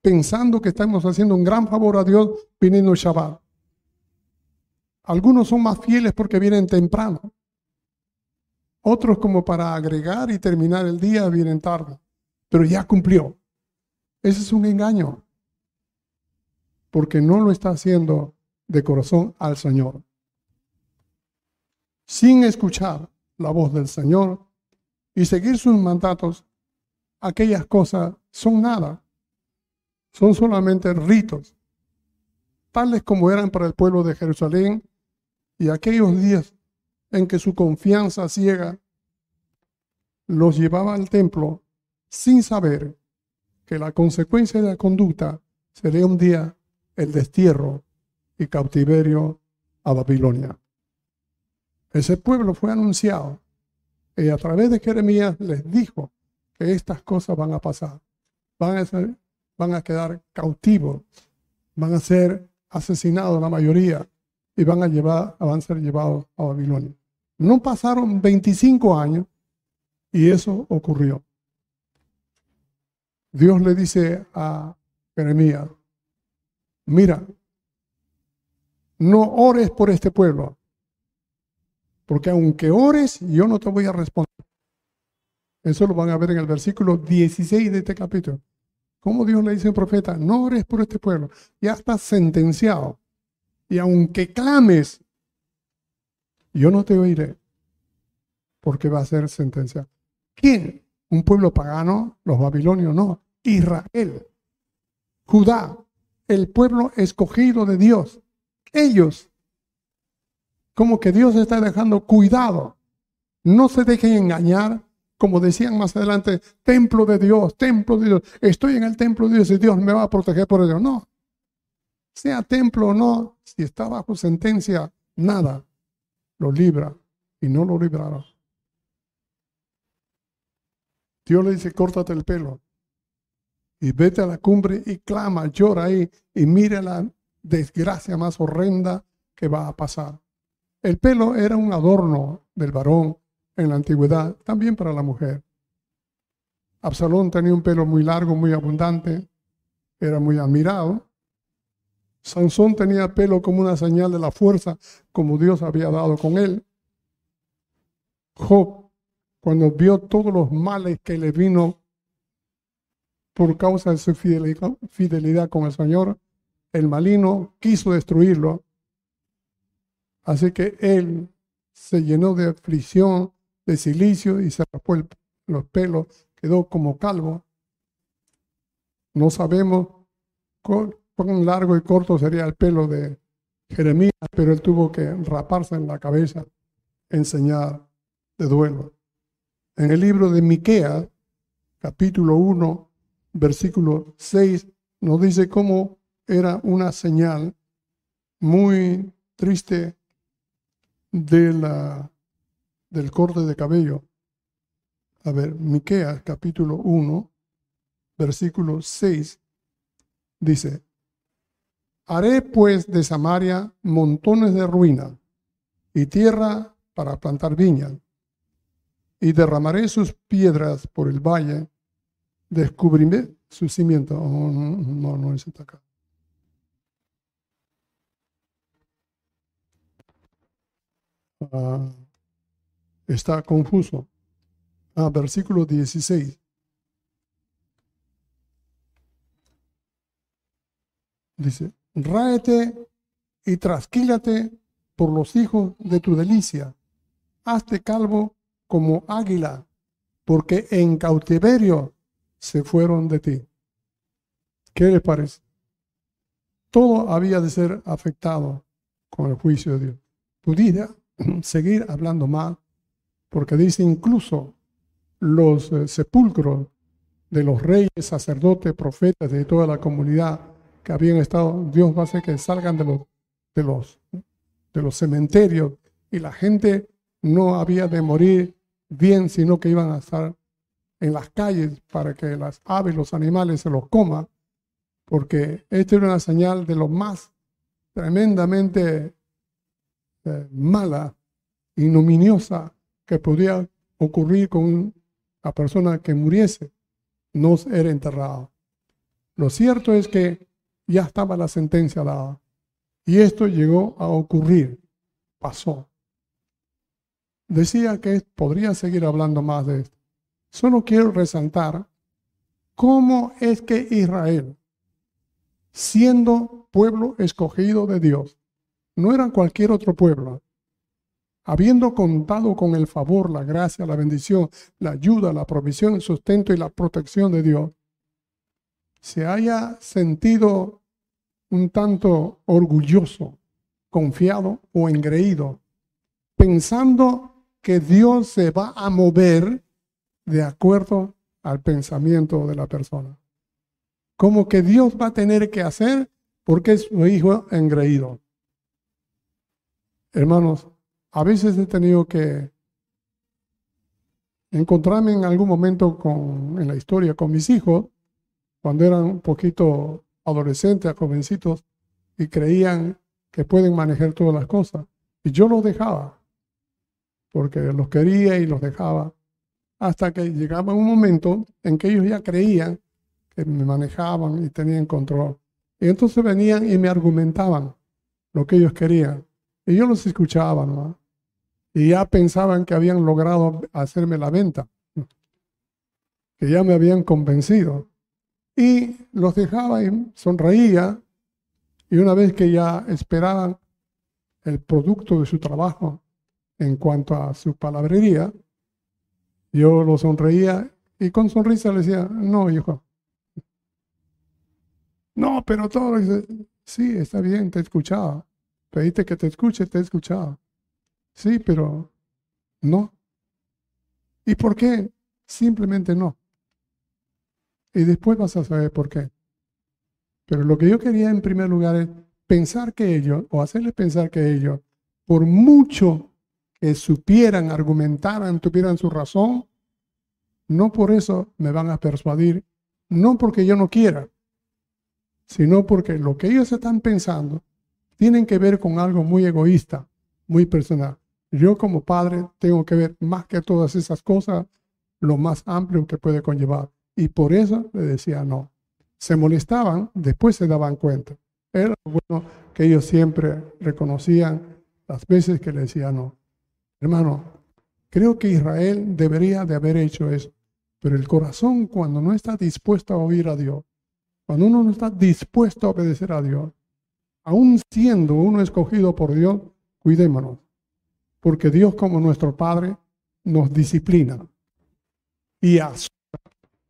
pensando que estamos haciendo un gran favor a Dios viniendo Shabbat. Algunos son más fieles porque vienen temprano. Otros como para agregar y terminar el día vienen tarde. Pero ya cumplió. Ese es un engaño. Porque no lo está haciendo de corazón al Señor. Sin escuchar la voz del Señor y seguir sus mandatos, aquellas cosas son nada. Son solamente ritos, tales como eran para el pueblo de Jerusalén y aquellos días en que su confianza ciega los llevaba al templo sin saber que la consecuencia de la conducta sería un día el destierro y cautiverio a Babilonia. Ese pueblo fue anunciado y a través de Jeremías les dijo que estas cosas van a pasar. Van a, ser, van a quedar cautivos, van a ser asesinados la mayoría y van a, llevar, van a ser llevados a Babilonia. No pasaron 25 años y eso ocurrió. Dios le dice a Jeremías, mira, no ores por este pueblo, porque aunque ores, yo no te voy a responder. Eso lo van a ver en el versículo 16 de este capítulo. Como Dios le dice al profeta, no ores por este pueblo, ya está sentenciado. Y aunque clames, yo no te oiré, porque va a ser sentenciado. ¿Quién? ¿Un pueblo pagano? Los babilonios no. Israel. Judá, el pueblo escogido de Dios. Ellos. Como que Dios está dejando cuidado. No se dejen engañar, como decían más adelante, templo de Dios, templo de Dios. Estoy en el templo de Dios y Dios me va a proteger por ello. No. Sea templo o no, si está bajo sentencia, nada lo libra y no lo librará. Dios le dice, córtate el pelo y vete a la cumbre y clama, llora ahí y mira la desgracia más horrenda que va a pasar. El pelo era un adorno del varón en la antigüedad, también para la mujer. Absalón tenía un pelo muy largo, muy abundante, era muy admirado. Sansón tenía pelo como una señal de la fuerza, como Dios había dado con él. Job cuando vio todos los males que le vino por causa de su fidelidad, con el Señor, el malino quiso destruirlo. Así que él se llenó de aflicción, de silicio y se rapó los pelos, quedó como calvo. No sabemos cuán largo y corto sería el pelo de Jeremías, pero él tuvo que raparse en la cabeza enseñar de duelo. En el libro de Miquea, capítulo 1, versículo 6, nos dice cómo era una señal muy triste de la, del corte de cabello. A ver, Miquea, capítulo 1, versículo 6, dice, Haré pues de Samaria montones de ruina y tierra para plantar viñas y derramaré sus piedras por el valle, descubriré su cimiento. Oh, no, no, es acá. Ah, está confuso. Ah, versículo 16. Dice, ráete y trasquílate por los hijos de tu delicia. Hazte calvo como águila, porque en cautiverio se fueron de ti. ¿Qué les parece? Todo había de ser afectado con el juicio de Dios. Pudiera seguir hablando mal, porque dice incluso los eh, sepulcros de los reyes, sacerdotes, profetas de toda la comunidad que habían estado, Dios va a hacer que salgan de los, de los, de los cementerios y la gente no había de morir bien, sino que iban a estar en las calles para que las aves, los animales se los coman, porque esto era una señal de lo más tremendamente eh, mala, ignominiosa que podía ocurrir con la persona que muriese, no era enterrado. Lo cierto es que ya estaba la sentencia dada y esto llegó a ocurrir, pasó. Decía que podría seguir hablando más de esto. Solo quiero resaltar cómo es que Israel, siendo pueblo escogido de Dios, no era cualquier otro pueblo, habiendo contado con el favor, la gracia, la bendición, la ayuda, la provisión, el sustento y la protección de Dios, se haya sentido un tanto orgulloso, confiado o engreído, pensando que Dios se va a mover de acuerdo al pensamiento de la persona. Como que Dios va a tener que hacer porque es su hijo engreído. Hermanos, a veces he tenido que encontrarme en algún momento con, en la historia con mis hijos, cuando eran un poquito adolescentes, jovencitos, y creían que pueden manejar todas las cosas. Y yo los dejaba, porque los quería y los dejaba, hasta que llegaba un momento en que ellos ya creían que me manejaban y tenían control. Y entonces venían y me argumentaban lo que ellos querían. Y yo los escuchaba, ¿no? Y ya pensaban que habían logrado hacerme la venta, que ya me habían convencido. Y los dejaba y sonreía. Y una vez que ya esperaban el producto de su trabajo en cuanto a su palabrería, yo lo sonreía y con sonrisa le decía, no, hijo. No, pero todo, sí, está bien, te escuchaba. Pediste que te escuche, te he escuchado. Sí, pero no. ¿Y por qué? Simplemente no. Y después vas a saber por qué. Pero lo que yo quería en primer lugar es pensar que ellos, o hacerles pensar que ellos, por mucho que supieran, argumentaran, tuvieran su razón, no por eso me van a persuadir, no porque yo no quiera, sino porque lo que ellos están pensando tienen que ver con algo muy egoísta, muy personal. Yo como padre tengo que ver más que todas esas cosas lo más amplio que puede conllevar. Y por eso le decía no. Se molestaban, después se daban cuenta. Era bueno que ellos siempre reconocían las veces que le decía no. Hermano, creo que Israel debería de haber hecho eso. Pero el corazón cuando no está dispuesto a oír a Dios, cuando uno no está dispuesto a obedecer a Dios, aún siendo uno escogido por Dios, cuidémonos, porque Dios como nuestro Padre nos disciplina y azota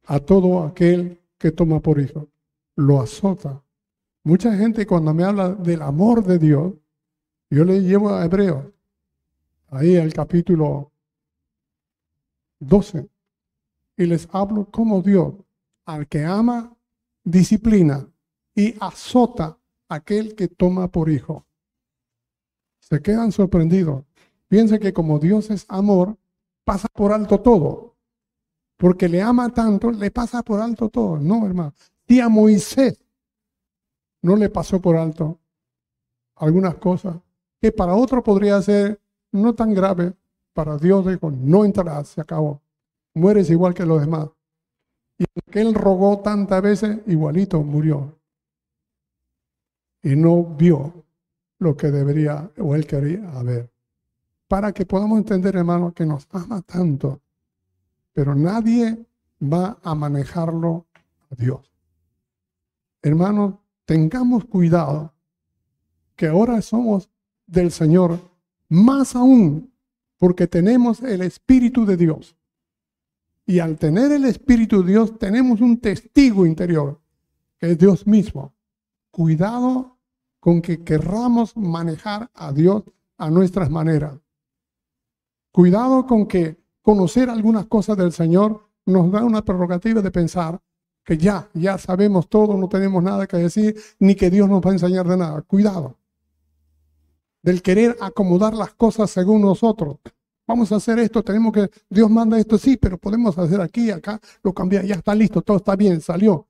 a todo aquel que toma por hijo, lo azota. Mucha gente cuando me habla del amor de Dios, yo le llevo a Hebreo, ahí el capítulo 12, y les hablo como Dios, al que ama, disciplina y azota aquel que toma por hijo. Se quedan sorprendidos. Piensa que como Dios es amor, pasa por alto todo. Porque le ama tanto, le pasa por alto todo. No, hermano. Y a Moisés no le pasó por alto algunas cosas que para otro podría ser no tan grave. Para Dios dijo, no entrarás, se acabó. Mueres igual que los demás. Y que él rogó tantas veces, igualito murió y no vio lo que debería o él quería haber. Para que podamos entender, hermano, que nos ama tanto, pero nadie va a manejarlo a Dios. Hermanos, tengamos cuidado que ahora somos del Señor, más aún porque tenemos el Espíritu de Dios. Y al tener el Espíritu de Dios, tenemos un testigo interior, que es Dios mismo. Cuidado con que querramos manejar a Dios a nuestras maneras. Cuidado con que conocer algunas cosas del Señor nos da una prerrogativa de pensar que ya, ya sabemos todo, no tenemos nada que decir, ni que Dios nos va a enseñar de nada. Cuidado. Del querer acomodar las cosas según nosotros. vamos a hacer esto, tenemos que, Dios manda esto, sí, pero podemos hacer aquí, acá, lo cambia, ya está listo, todo está bien, salió.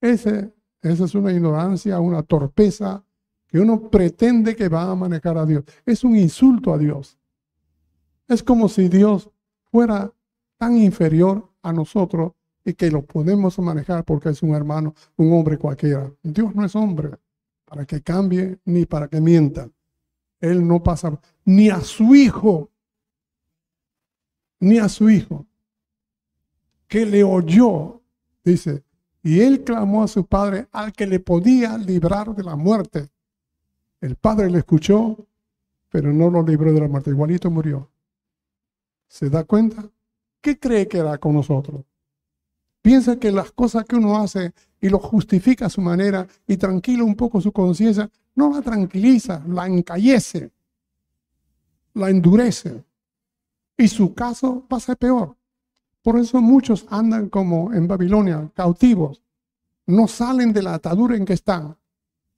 Ese, esa es una ignorancia, una torpeza que uno pretende que va a manejar a Dios. Es un insulto a Dios. Es como si Dios fuera tan inferior a nosotros y que lo podemos manejar porque es un hermano, un hombre cualquiera. Dios no es hombre para que cambie ni para que mienta. Él no pasa ni a su hijo, ni a su hijo, que le oyó, dice, y él clamó a su padre al que le podía librar de la muerte. El padre le escuchó, pero no lo libró de la muerte. Igualito murió. ¿Se da cuenta? ¿Qué cree que hará con nosotros? Piensa que las cosas que uno hace y lo justifica a su manera y tranquila un poco su conciencia, no la tranquiliza, la encallece, la endurece. Y su caso va a ser peor. Por eso muchos andan como en Babilonia, cautivos. No salen de la atadura en que están.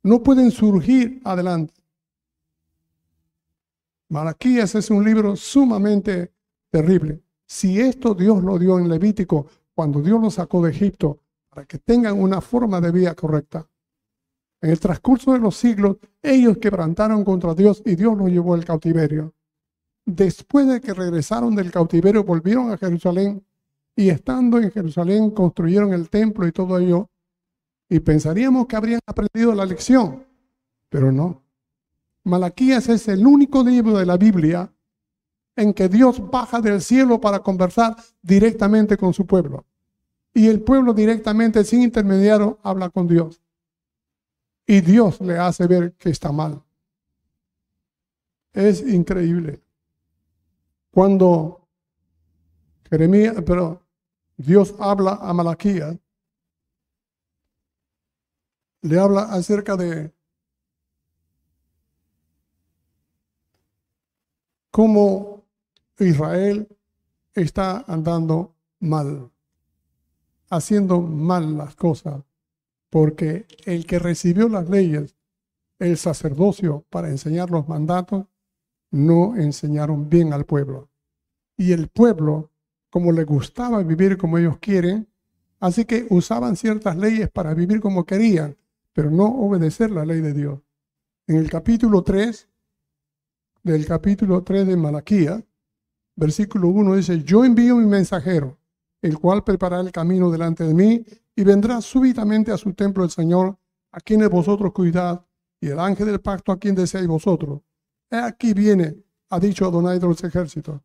No pueden surgir adelante. Malaquías es un libro sumamente terrible. Si esto Dios lo dio en Levítico, cuando Dios lo sacó de Egipto, para que tengan una forma de vida correcta. En el transcurso de los siglos, ellos quebrantaron contra Dios y Dios los llevó al cautiverio. Después de que regresaron del cautiverio, volvieron a Jerusalén y estando en Jerusalén construyeron el templo y todo ello. Y pensaríamos que habrían aprendido la lección, pero no. Malaquías es el único libro de la Biblia en que Dios baja del cielo para conversar directamente con su pueblo. Y el pueblo directamente, sin intermediario, habla con Dios. Y Dios le hace ver que está mal. Es increíble. Cuando Jeremías, pero Dios habla a Malaquías, le habla acerca de cómo Israel está andando mal, haciendo mal las cosas, porque el que recibió las leyes, el sacerdocio para enseñar los mandatos, no enseñaron bien al pueblo. Y el pueblo, como le gustaba vivir como ellos quieren, así que usaban ciertas leyes para vivir como querían, pero no obedecer la ley de Dios. En el capítulo 3, del capítulo 3 de Malaquía, versículo 1 dice, yo envío mi mensajero, el cual preparará el camino delante de mí, y vendrá súbitamente a su templo el Señor, a quienes vosotros cuidad, y el ángel del pacto a quien deseáis vosotros. He aquí viene, ha dicho Adonai de los ejércitos.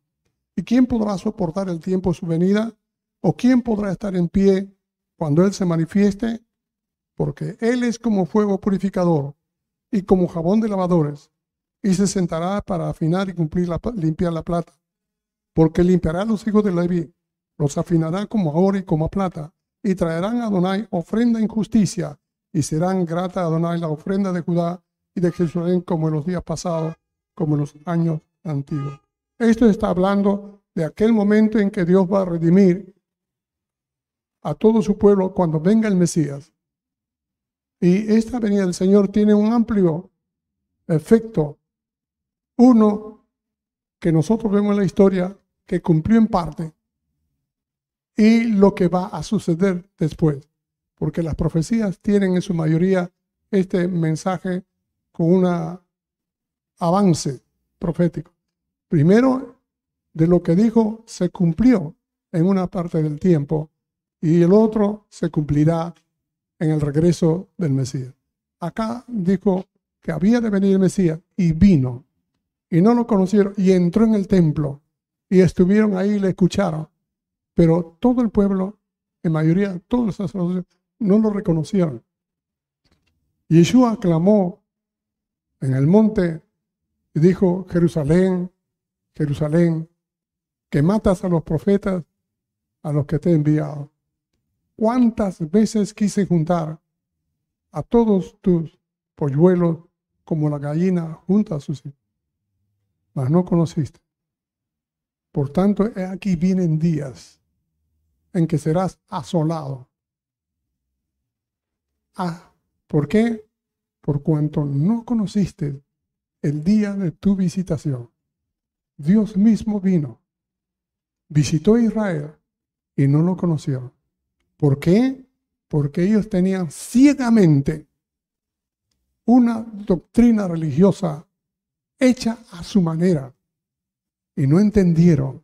¿Y quién podrá soportar el tiempo de su venida? ¿O quién podrá estar en pie cuando Él se manifieste? Porque Él es como fuego purificador y como jabón de lavadores, y se sentará para afinar y cumplir limpiar la plata porque limpiará a los hijos de Levi, los afinará como oro y como plata, y traerán a Adonai ofrenda en justicia, y serán grata a Adonai la ofrenda de Judá y de Jerusalén como en los días pasados, como en los años antiguos. Esto está hablando de aquel momento en que Dios va a redimir a todo su pueblo cuando venga el Mesías. Y esta venida del Señor tiene un amplio efecto. Uno, que nosotros vemos en la historia que cumplió en parte y lo que va a suceder después. Porque las profecías tienen en su mayoría este mensaje con un avance profético. Primero, de lo que dijo se cumplió en una parte del tiempo y el otro se cumplirá en el regreso del Mesías. Acá dijo que había de venir el Mesías y vino y no lo conocieron y entró en el templo y estuvieron ahí y le escucharon. Pero todo el pueblo, en mayoría, todos los sacerdotes, no lo reconocieron. Yeshua clamó en el monte y dijo, Jerusalén, Jerusalén, que matas a los profetas a los que te he enviado. ¿Cuántas veces quise juntar a todos tus polluelos como la gallina junta a sus hijos? Mas no conociste. Por tanto, aquí vienen días en que serás asolado. Ah, ¿por qué? Por cuanto no conociste el día de tu visitación. Dios mismo vino, visitó Israel y no lo conoció. ¿Por qué? Porque ellos tenían ciegamente una doctrina religiosa hecha a su manera y no entendieron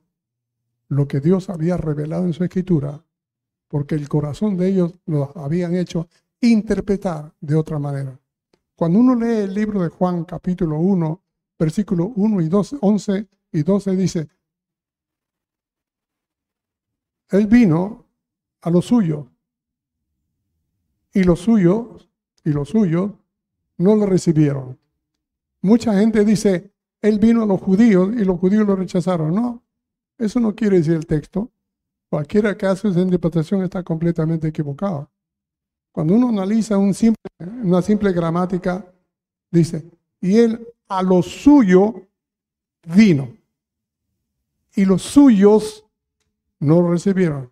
lo que Dios había revelado en su escritura, porque el corazón de ellos lo habían hecho interpretar de otra manera. Cuando uno lee el libro de Juan capítulo 1, versículo 1 y 12, 11 y 12 dice, Él vino a lo suyo y los suyos y los suyos no lo recibieron. Mucha gente dice, Él vino a los judíos y los judíos lo rechazaron. No, eso no quiere decir el texto. Cualquiera que hace esa interpretación está completamente equivocado. Cuando uno analiza una simple gramática, dice, y él a lo suyo vino. Y los suyos no lo recibieron.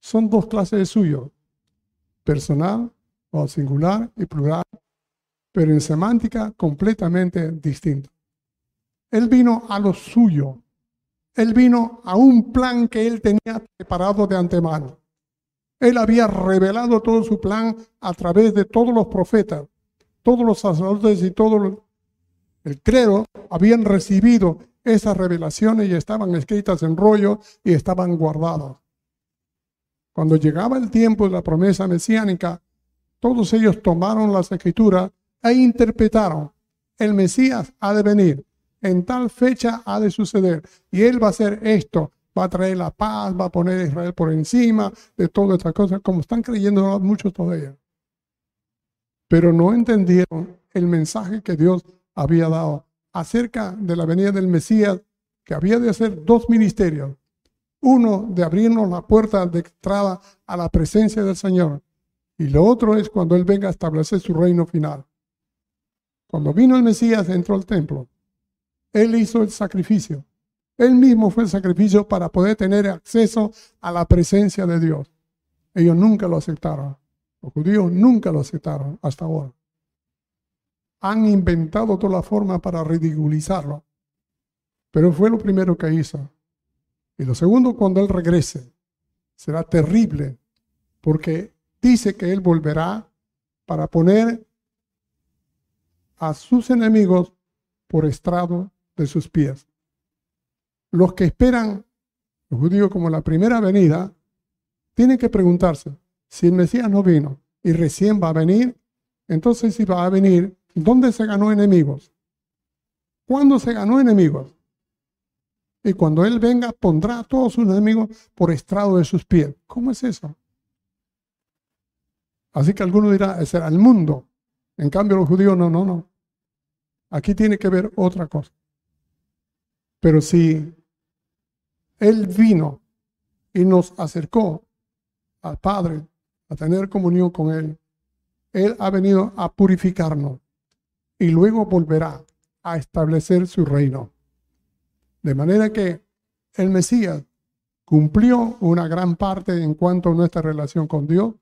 Son dos clases de suyo, personal o singular y plural, pero en semántica completamente distinto. Él vino a lo suyo. Él vino a un plan que él tenía preparado de antemano. Él había revelado todo su plan a través de todos los profetas, todos los sacerdotes y todo el credo habían recibido esas revelaciones y estaban escritas en rollo y estaban guardadas. Cuando llegaba el tiempo de la promesa mesiánica, todos ellos tomaron las escrituras e interpretaron, el Mesías ha de venir, en tal fecha ha de suceder, y él va a hacer esto, va a traer la paz, va a poner a Israel por encima de todas estas cosas, como están creyendo muchos todavía. Pero no entendieron el mensaje que Dios había dado acerca de la venida del Mesías, que había de hacer dos ministerios. Uno de abrirnos la puerta de entrada a la presencia del Señor. Y lo otro es cuando Él venga a establecer su reino final. Cuando vino el Mesías, entró al templo. Él hizo el sacrificio. Él mismo fue el sacrificio para poder tener acceso a la presencia de Dios. Ellos nunca lo aceptaron. Los judíos nunca lo aceptaron hasta ahora. Han inventado toda la forma para ridiculizarlo. Pero fue lo primero que hizo. Y lo segundo, cuando Él regrese, será terrible, porque dice que Él volverá para poner a sus enemigos por estrado de sus pies los que esperan, los judíos como la primera venida, tienen que preguntarse, si el Mesías no vino y recién va a venir, entonces si va a venir, ¿dónde se ganó enemigos? ¿Cuándo se ganó enemigos? Y cuando Él venga, pondrá a todos sus enemigos por estrado de sus pies. ¿Cómo es eso? Así que alguno dirá, será el mundo. En cambio, los judíos, no, no, no. Aquí tiene que ver otra cosa. Pero si él vino y nos acercó al Padre a tener comunión con Él. Él ha venido a purificarnos y luego volverá a establecer su reino. De manera que el Mesías cumplió una gran parte en cuanto a nuestra relación con Dios,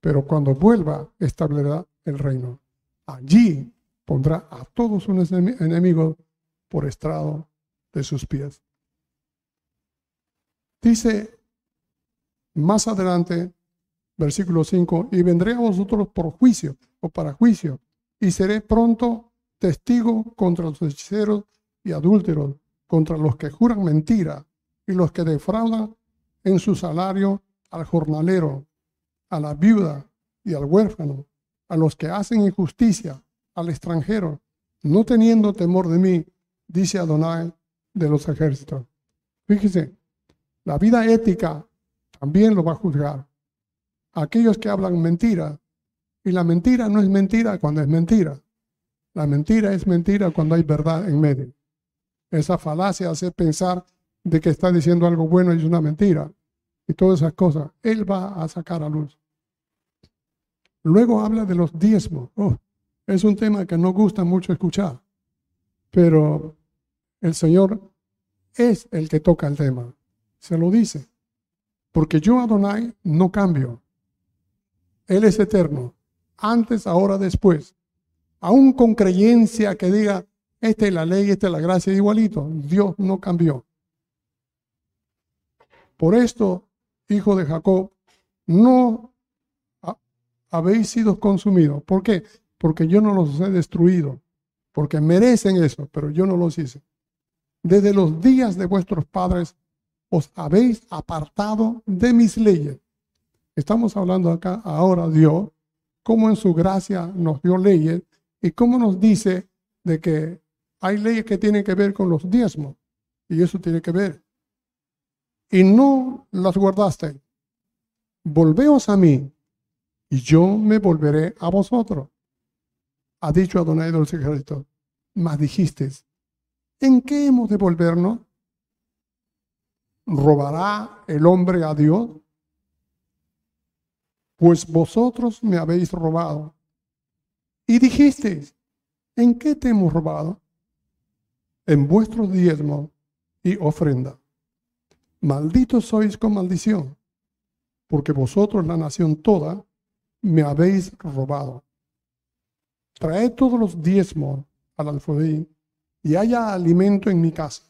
pero cuando vuelva establecerá el reino. Allí pondrá a todos sus enemigos por estrado de sus pies. Dice más adelante, versículo 5, y vendré a vosotros por juicio o para juicio, y seré pronto testigo contra los hechiceros y adúlteros, contra los que juran mentira y los que defraudan en su salario al jornalero, a la viuda y al huérfano, a los que hacen injusticia, al extranjero, no teniendo temor de mí, dice Adonai de los ejércitos. Fíjese, la vida ética también lo va a juzgar. Aquellos que hablan mentira, y la mentira no es mentira cuando es mentira. La mentira es mentira cuando hay verdad en medio. Esa falacia hace pensar de que está diciendo algo bueno y es una mentira. Y todas esas cosas. Él va a sacar a luz. Luego habla de los diezmos. Oh, es un tema que no gusta mucho escuchar. Pero el Señor es el que toca el tema se lo dice. Porque yo, Adonai, no cambio. Él es eterno. Antes, ahora, después. Aún con creencia que diga, esta es la ley, esta es la gracia, igualito. Dios no cambió. Por esto, hijo de Jacob, no habéis sido consumidos. ¿Por qué? Porque yo no los he destruido, porque merecen eso, pero yo no los hice. Desde los días de vuestros padres os habéis apartado de mis leyes. Estamos hablando acá ahora Dios, cómo en su gracia nos dio leyes y cómo nos dice de que hay leyes que tienen que ver con los diezmos y eso tiene que ver. Y no las guardaste. Volveos a mí y yo me volveré a vosotros. Ha dicho Adonai de los ejércitos. Mas dijiste, ¿en qué hemos de volvernos? ¿Robará el hombre a Dios? Pues vosotros me habéis robado. Y dijisteis, ¿en qué te hemos robado? En vuestros diezmos y ofrenda. Malditos sois con maldición, porque vosotros, la nación toda, me habéis robado. Traed todos los diezmos al alfodí y haya alimento en mi casa.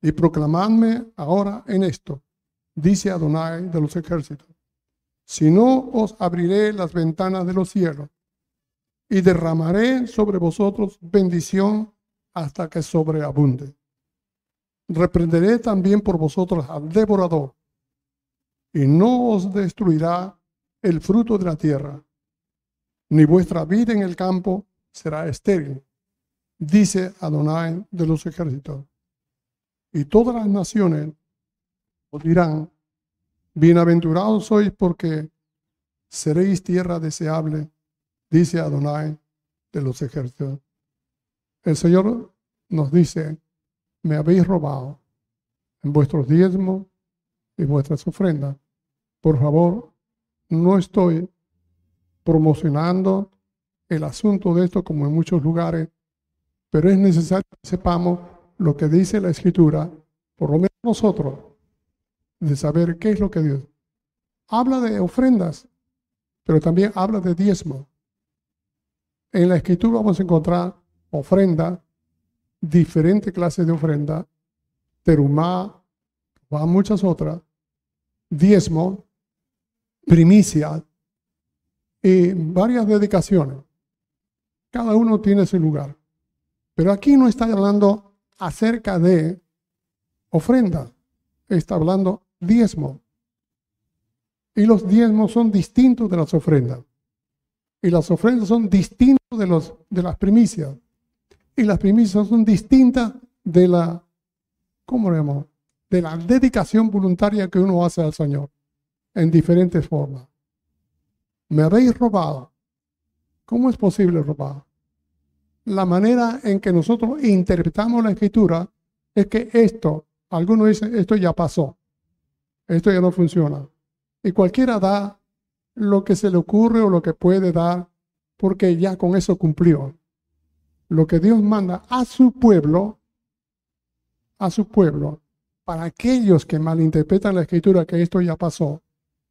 Y proclamadme ahora en esto, dice Adonai de los ejércitos. Si no, os abriré las ventanas de los cielos y derramaré sobre vosotros bendición hasta que sobreabunde. Reprenderé también por vosotros al devorador y no os destruirá el fruto de la tierra, ni vuestra vida en el campo será estéril, dice Adonai de los ejércitos. Y todas las naciones os dirán, bienaventurados sois porque seréis tierra deseable, dice Adonai de los ejércitos. El Señor nos dice, me habéis robado en vuestros diezmos y vuestras ofrendas. Por favor, no estoy promocionando el asunto de esto como en muchos lugares, pero es necesario que sepamos lo que dice la Escritura, por lo menos nosotros, de saber qué es lo que Dios. Habla de ofrendas, pero también habla de diezmo. En la Escritura vamos a encontrar ofrenda, diferentes clases de ofrenda, terumá, va muchas otras, diezmo, primicia y varias dedicaciones. Cada uno tiene su lugar. Pero aquí no está hablando acerca de ofrenda, está hablando diezmo. Y los diezmos son distintos de las ofrendas. Y las ofrendas son distintas de, las primicias. Y las primicias son distintas de la, ¿cómo le De la dedicación voluntaria que uno hace al Señor en diferentes formas. Me habéis robado. ¿Cómo es posible robar? La manera en que nosotros interpretamos la escritura es que esto, algunos dicen, esto ya pasó, esto ya no funciona. Y cualquiera da lo que se le ocurre o lo que puede dar, porque ya con eso cumplió. Lo que Dios manda a su pueblo, a su pueblo, para aquellos que malinterpretan la escritura que esto ya pasó,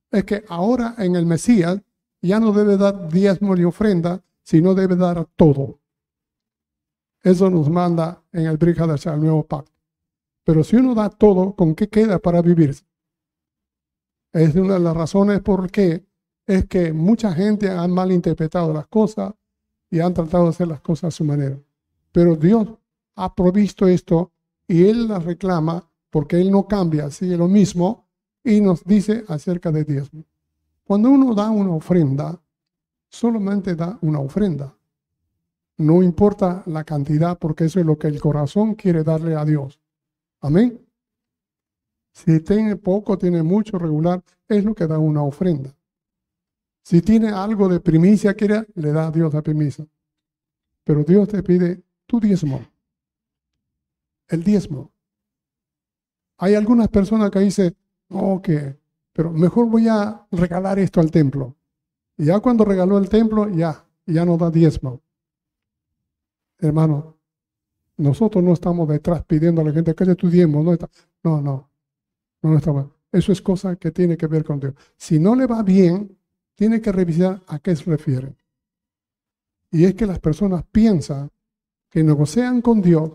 es que ahora en el Mesías ya no debe dar diezmo ni ofrenda, sino debe dar todo. Eso nos manda en el Brihadesh, el nuevo pacto. Pero si uno da todo, ¿con qué queda para vivir? Es una de las razones por qué es que mucha gente ha malinterpretado las cosas y han tratado de hacer las cosas a su manera. Pero Dios ha provisto esto y Él las reclama porque Él no cambia, sigue lo mismo y nos dice acerca de diezmo. Cuando uno da una ofrenda, solamente da una ofrenda. No importa la cantidad porque eso es lo que el corazón quiere darle a Dios. Amén. Si tiene poco, tiene mucho regular, es lo que da una ofrenda. Si tiene algo de primicia, quiere, le da a Dios la primicia. Pero Dios te pide tu diezmo. El diezmo. Hay algunas personas que dicen, Ok, pero mejor voy a regalar esto al templo. Y ya cuando regaló el templo, ya, ya no da diezmo. Hermano, nosotros no estamos detrás pidiendo a la gente que tu diezmo. No, está, no, no, no estamos. Eso es cosa que tiene que ver con Dios. Si no le va bien, tiene que revisar a qué se refiere. Y es que las personas piensan que negocian con Dios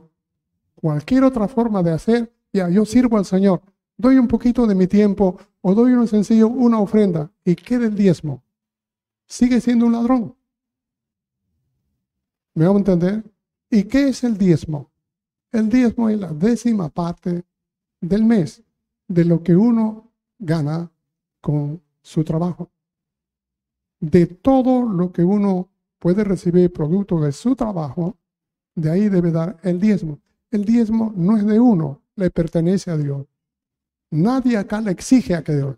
cualquier otra forma de hacer, ya yo sirvo al Señor, doy un poquito de mi tiempo o doy un sencillo, una ofrenda y queda el diezmo. Sigue siendo un ladrón. ¿Me vamos a entender? ¿Y qué es el diezmo? El diezmo es la décima parte del mes de lo que uno gana con su trabajo. De todo lo que uno puede recibir producto de su trabajo, de ahí debe dar el diezmo. El diezmo no es de uno, le pertenece a Dios. Nadie acá le exige a que Dios.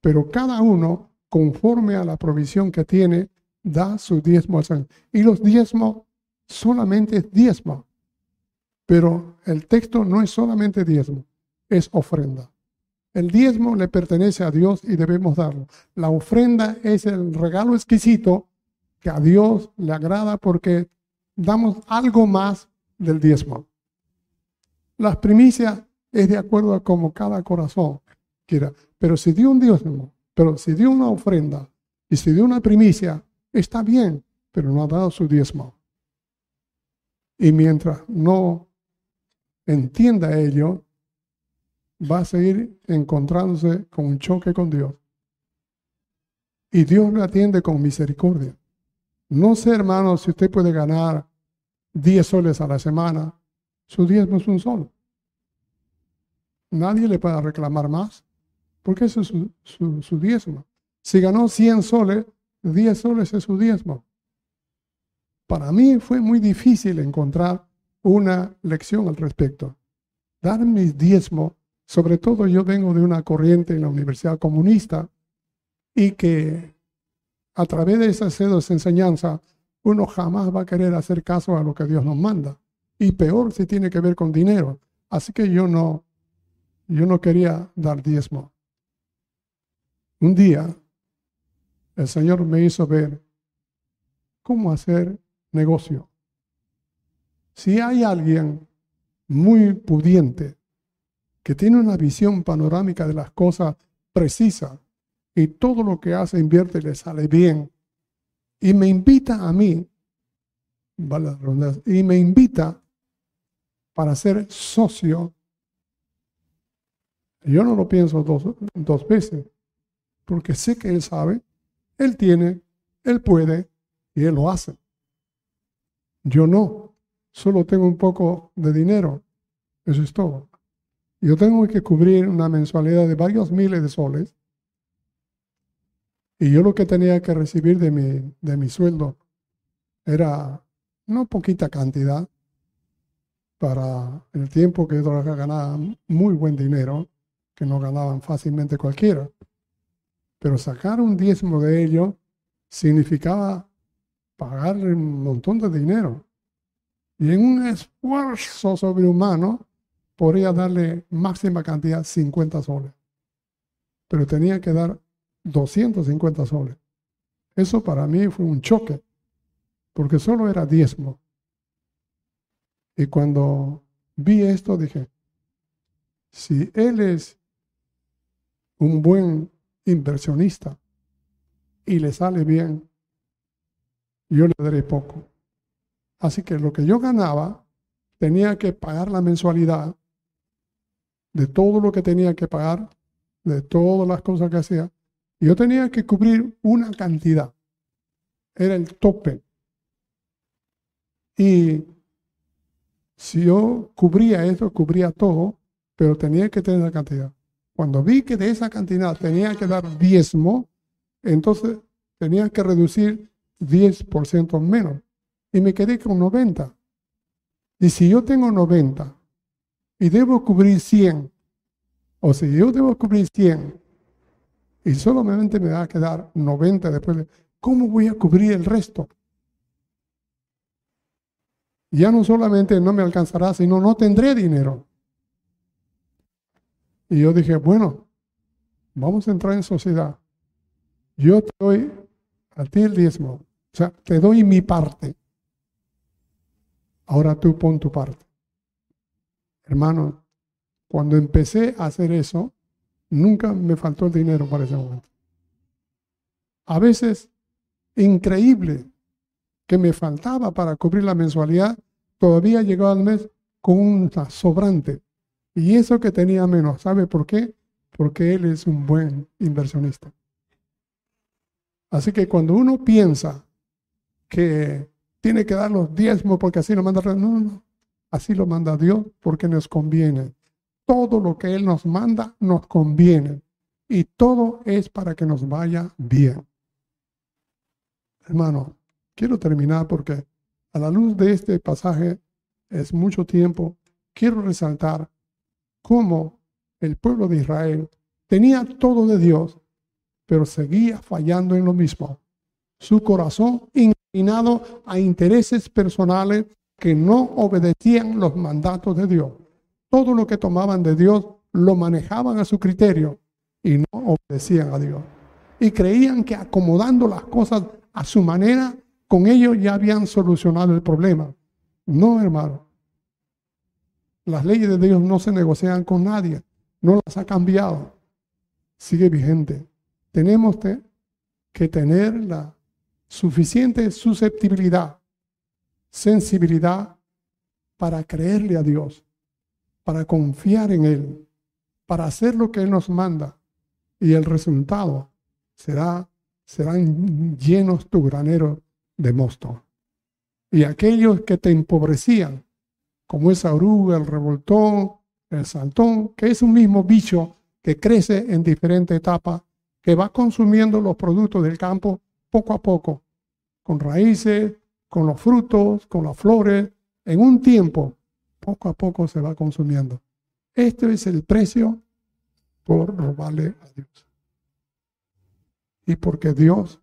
Pero cada uno, conforme a la provisión que tiene, da su diezmo al Señor. Y los diezmos solamente es diezmo. Pero el texto no es solamente diezmo, es ofrenda. El diezmo le pertenece a Dios y debemos darlo. La ofrenda es el regalo exquisito que a Dios le agrada porque damos algo más del diezmo. Las primicias es de acuerdo a como cada corazón quiera. Pero si dio un diezmo, pero si dio una ofrenda y si dio una primicia, está bien, pero no ha dado su diezmo. Y mientras no entienda ello, va a seguir encontrándose con un choque con Dios. Y Dios le atiende con misericordia. No sé, hermano, si usted puede ganar 10 soles a la semana, su diezmo es un sol. Nadie le puede reclamar más, porque eso es su, su, su diezmo. Si ganó 100 soles, 10 soles es su diezmo. Para mí fue muy difícil encontrar una lección al respecto. Dar mis diezmo, sobre todo yo vengo de una corriente en la universidad comunista y que a través de esas sedos de enseñanza uno jamás va a querer hacer caso a lo que Dios nos manda. Y peor si tiene que ver con dinero. Así que yo no, yo no quería dar diezmo. Un día el Señor me hizo ver cómo hacer negocio. Si hay alguien muy pudiente que tiene una visión panorámica de las cosas precisa y todo lo que hace invierte y le sale bien y me invita a mí, y me invita para ser socio, yo no lo pienso dos, dos veces, porque sé que él sabe, él tiene, él puede y él lo hace. Yo no, solo tengo un poco de dinero, eso es todo. Yo tengo que cubrir una mensualidad de varios miles de soles y yo lo que tenía que recibir de mi, de mi sueldo era no poquita cantidad para el tiempo que yo ganaba muy buen dinero, que no ganaban fácilmente cualquiera. Pero sacar un diezmo de ello significaba pagarle un montón de dinero. Y en un esfuerzo sobrehumano podría darle máxima cantidad 50 soles. Pero tenía que dar 250 soles. Eso para mí fue un choque, porque solo era diezmo. Y cuando vi esto dije, si él es un buen inversionista y le sale bien, yo le daré poco. Así que lo que yo ganaba tenía que pagar la mensualidad de todo lo que tenía que pagar, de todas las cosas que hacía, yo tenía que cubrir una cantidad. Era el tope. Y si yo cubría eso, cubría todo, pero tenía que tener la cantidad. Cuando vi que de esa cantidad tenía que dar diezmo, entonces tenía que reducir 10% menos. Y me quedé con 90. Y si yo tengo 90 y debo cubrir 100, o si yo debo cubrir 100 y solamente me va a quedar 90 después de... ¿Cómo voy a cubrir el resto? Ya no solamente no me alcanzará, sino no tendré dinero. Y yo dije, bueno, vamos a entrar en sociedad. Yo doy a ti el diezmo. O sea, te doy mi parte. Ahora tú pon tu parte. Hermano, cuando empecé a hacer eso, Nunca me faltó el dinero para ese momento. A veces, increíble que me faltaba para cubrir la mensualidad, todavía llegaba al mes con un sobrante. Y eso que tenía menos, ¿sabe por qué? Porque él es un buen inversionista. Así que cuando uno piensa que tiene que dar los diezmos porque así lo manda, no, no, no. Así lo manda Dios porque nos conviene. Todo lo que Él nos manda nos conviene. Y todo es para que nos vaya bien. Hermano, quiero terminar porque a la luz de este pasaje es mucho tiempo. Quiero resaltar cómo el pueblo de Israel tenía todo de Dios, pero seguía fallando en lo mismo. Su corazón a intereses personales que no obedecían los mandatos de Dios. Todo lo que tomaban de Dios lo manejaban a su criterio y no obedecían a Dios. Y creían que acomodando las cosas a su manera, con ello ya habían solucionado el problema. No, hermano. Las leyes de Dios no se negocian con nadie. No las ha cambiado. Sigue vigente. Tenemos que tener la suficiente susceptibilidad, sensibilidad para creerle a Dios, para confiar en Él, para hacer lo que Él nos manda y el resultado será, serán llenos tu granero de mosto. Y aquellos que te empobrecían, como esa oruga, el revoltón, el saltón, que es un mismo bicho que crece en diferentes etapas, que va consumiendo los productos del campo poco a poco, con raíces, con los frutos, con las flores, en un tiempo, poco a poco se va consumiendo. Este es el precio por robarle a Dios. Y porque Dios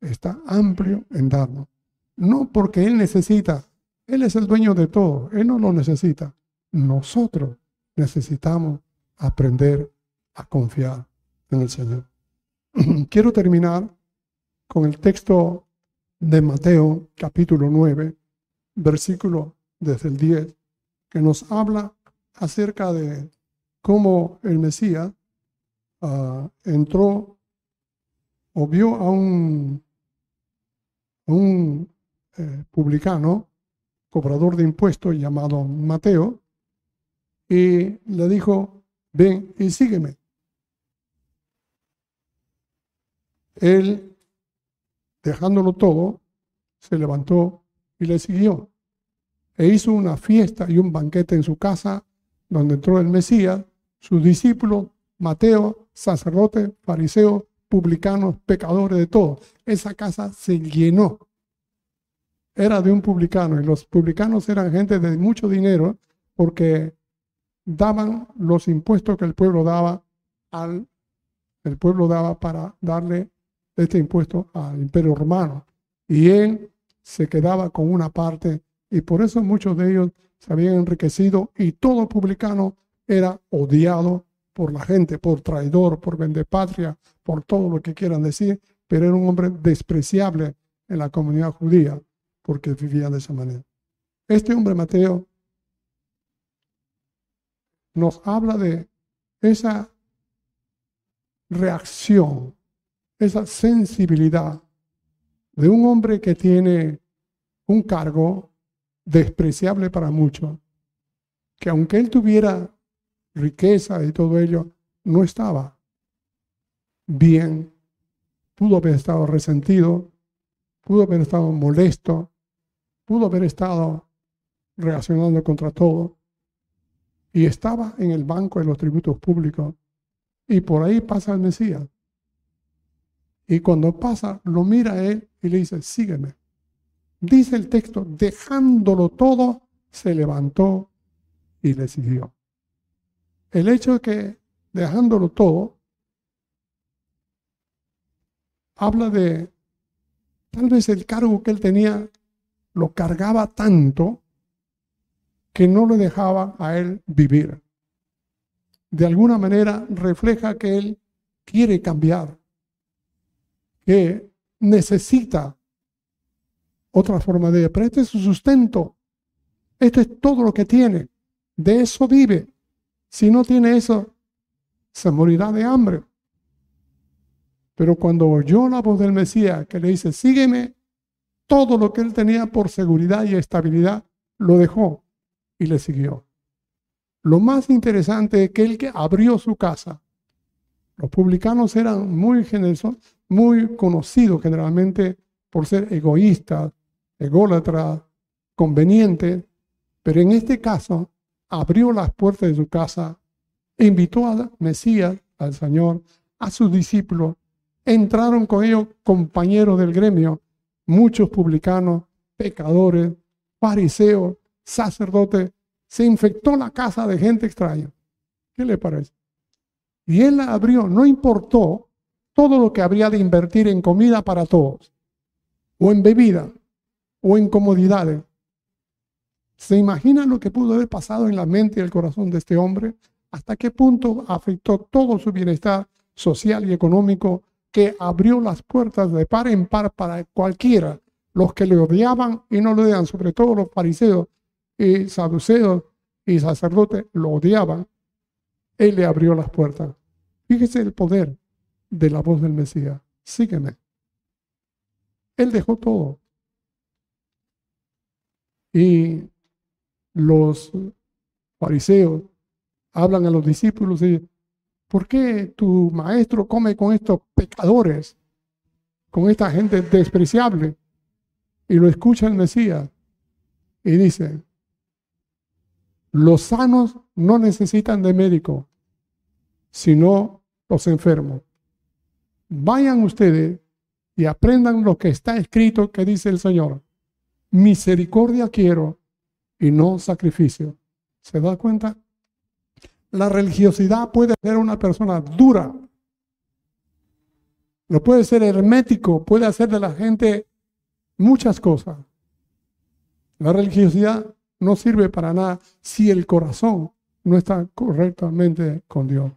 está amplio en darnos. No porque Él necesita. Él es el dueño de todo. Él no lo necesita. Nosotros necesitamos aprender a confiar en el Señor. Quiero terminar con el texto de Mateo capítulo 9, versículo desde el 10, que nos habla acerca de cómo el Mesías Ah, entró o vio a un, un eh, publicano, cobrador de impuestos llamado Mateo, y le dijo, ven y sígueme. Él, dejándolo todo, se levantó y le siguió. E hizo una fiesta y un banquete en su casa, donde entró el Mesías, sus discípulos, Mateo, sacerdotes, fariseos, publicanos, pecadores, de todo. Esa casa se llenó. Era de un publicano y los publicanos eran gente de mucho dinero porque daban los impuestos que el pueblo daba al el pueblo daba para darle este impuesto al imperio romano y él se quedaba con una parte y por eso muchos de ellos se habían enriquecido y todo publicano era odiado por la gente, por traidor, por patria, por todo lo que quieran decir, pero era un hombre despreciable en la comunidad judía porque vivía de esa manera. Este hombre Mateo nos habla de esa reacción, esa sensibilidad de un hombre que tiene un cargo despreciable para muchos, que aunque él tuviera riqueza y todo ello, no estaba bien. Pudo haber estado resentido, pudo haber estado molesto, pudo haber estado reaccionando contra todo. Y estaba en el banco de los tributos públicos. Y por ahí pasa el Mesías. Y cuando pasa, lo mira a él y le dice, sígueme. Dice el texto, dejándolo todo, se levantó y le siguió. El hecho de que dejándolo todo, habla de tal vez el cargo que él tenía lo cargaba tanto que no le dejaba a él vivir. De alguna manera refleja que él quiere cambiar, que necesita otra forma de vida, este su sustento, esto es todo lo que tiene, de eso vive. Si no tiene eso, se morirá de hambre. Pero cuando oyó la voz del Mesías que le dice, sígueme, todo lo que él tenía por seguridad y estabilidad, lo dejó y le siguió. Lo más interesante es que él que abrió su casa, los publicanos eran muy generosos, muy conocidos generalmente por ser egoístas, ególatras, convenientes, pero en este caso abrió las puertas de su casa e invitó a Mesías, al Señor, a sus discípulos. Entraron con ellos compañeros del gremio, muchos publicanos, pecadores, fariseos, sacerdotes. Se infectó la casa de gente extraña. ¿Qué le parece? Y él la abrió, no importó todo lo que habría de invertir en comida para todos, o en bebida, o en comodidades. ¿Se imaginan lo que pudo haber pasado en la mente y el corazón de este hombre? ¿Hasta qué punto afectó todo su bienestar social y económico que abrió las puertas de par en par para cualquiera, los que le odiaban y no lo odiaban, sobre todo los fariseos y saduceos y sacerdotes lo odiaban, él le abrió las puertas. Fíjese el poder de la voz del Mesías. Sígueme. Él dejó todo. Y los fariseos hablan a los discípulos y ¿por qué tu maestro come con estos pecadores, con esta gente despreciable? Y lo escucha el Mesías y dice, los sanos no necesitan de médico, sino los enfermos. Vayan ustedes y aprendan lo que está escrito que dice el Señor. Misericordia quiero y no sacrificio. ¿Se da cuenta? La religiosidad puede ser una persona dura. Lo puede ser hermético, puede hacer de la gente muchas cosas. La religiosidad no sirve para nada si el corazón no está correctamente con Dios.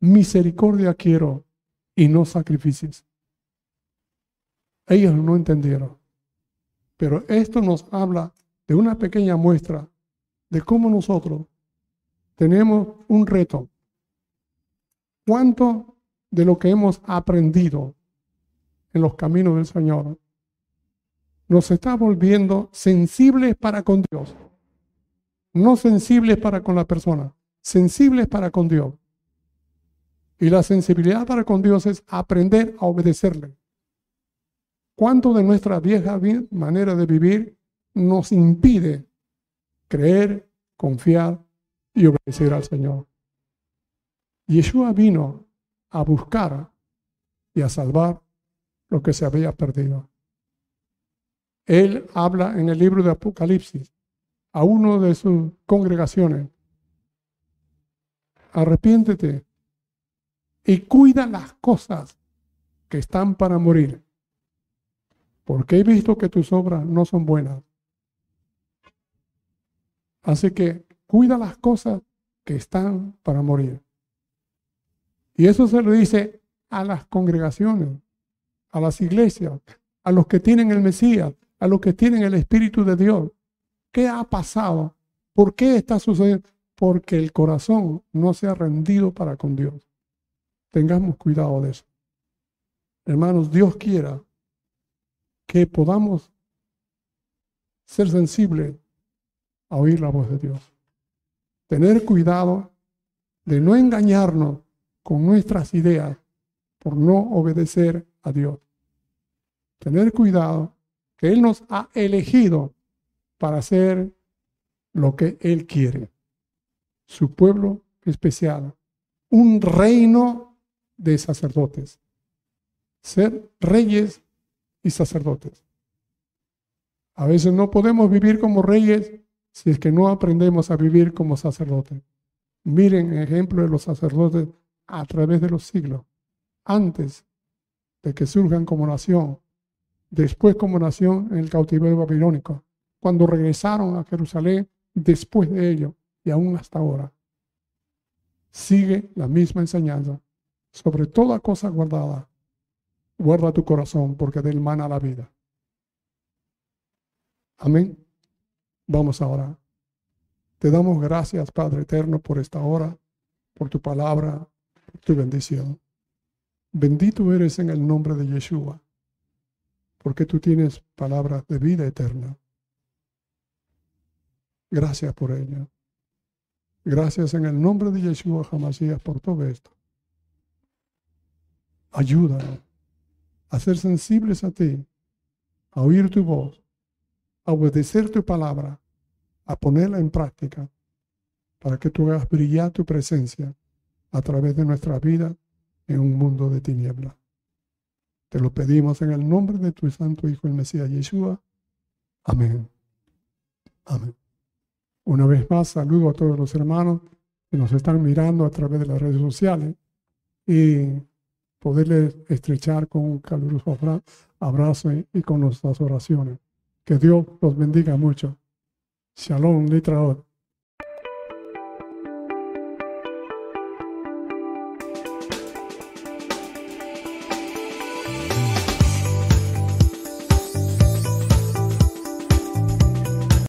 Misericordia quiero y no sacrificios. Ellos no entendieron. Pero esto nos habla de una pequeña muestra de cómo nosotros tenemos un reto. ¿Cuánto de lo que hemos aprendido en los caminos del Señor nos está volviendo sensibles para con Dios? No sensibles para con la persona, sensibles para con Dios. Y la sensibilidad para con Dios es aprender a obedecerle. ¿Cuánto de nuestra vieja manera de vivir nos impide creer, confiar y obedecer al Señor? Yeshua vino a buscar y a salvar lo que se había perdido. Él habla en el libro de Apocalipsis a uno de sus congregaciones, arrepiéntete y cuida las cosas que están para morir, porque he visto que tus obras no son buenas. Así que cuida las cosas que están para morir. Y eso se lo dice a las congregaciones, a las iglesias, a los que tienen el Mesías, a los que tienen el Espíritu de Dios. ¿Qué ha pasado? ¿Por qué está sucediendo? Porque el corazón no se ha rendido para con Dios. Tengamos cuidado de eso. Hermanos, Dios quiera que podamos ser sensibles a oír la voz de Dios. Tener cuidado de no engañarnos con nuestras ideas por no obedecer a Dios. Tener cuidado que Él nos ha elegido para hacer lo que Él quiere. Su pueblo especial. Un reino de sacerdotes. Ser reyes y sacerdotes. A veces no podemos vivir como reyes si es que no aprendemos a vivir como sacerdotes. Miren el ejemplo de los sacerdotes a través de los siglos. Antes de que surjan como nación, después como nación en el cautiverio babilónico, cuando regresaron a Jerusalén después de ello y aún hasta ahora. Sigue la misma enseñanza. Sobre toda cosa guardada, guarda tu corazón porque de él mana la vida. Amén. Vamos ahora. Te damos gracias, Padre eterno, por esta hora, por tu palabra, tu bendición. Bendito eres en el nombre de Yeshua. porque tú tienes palabras de vida eterna. Gracias por ello. Gracias en el nombre de Yeshua Hamashiach por todo esto. Ayúdanos a ser sensibles a ti, a oír tu voz, a obedecer tu palabra, a ponerla en práctica, para que tú hagas brillar tu presencia a través de nuestra vida en un mundo de tinieblas. Te lo pedimos en el nombre de tu Santo Hijo, el Mesías Yeshua. Amén. Amén. Una vez más, saludo a todos los hermanos que nos están mirando a través de las redes sociales y poderles estrechar con un caluroso abrazo y con nuestras oraciones. Que Dios los bendiga mucho. Shalom, literal.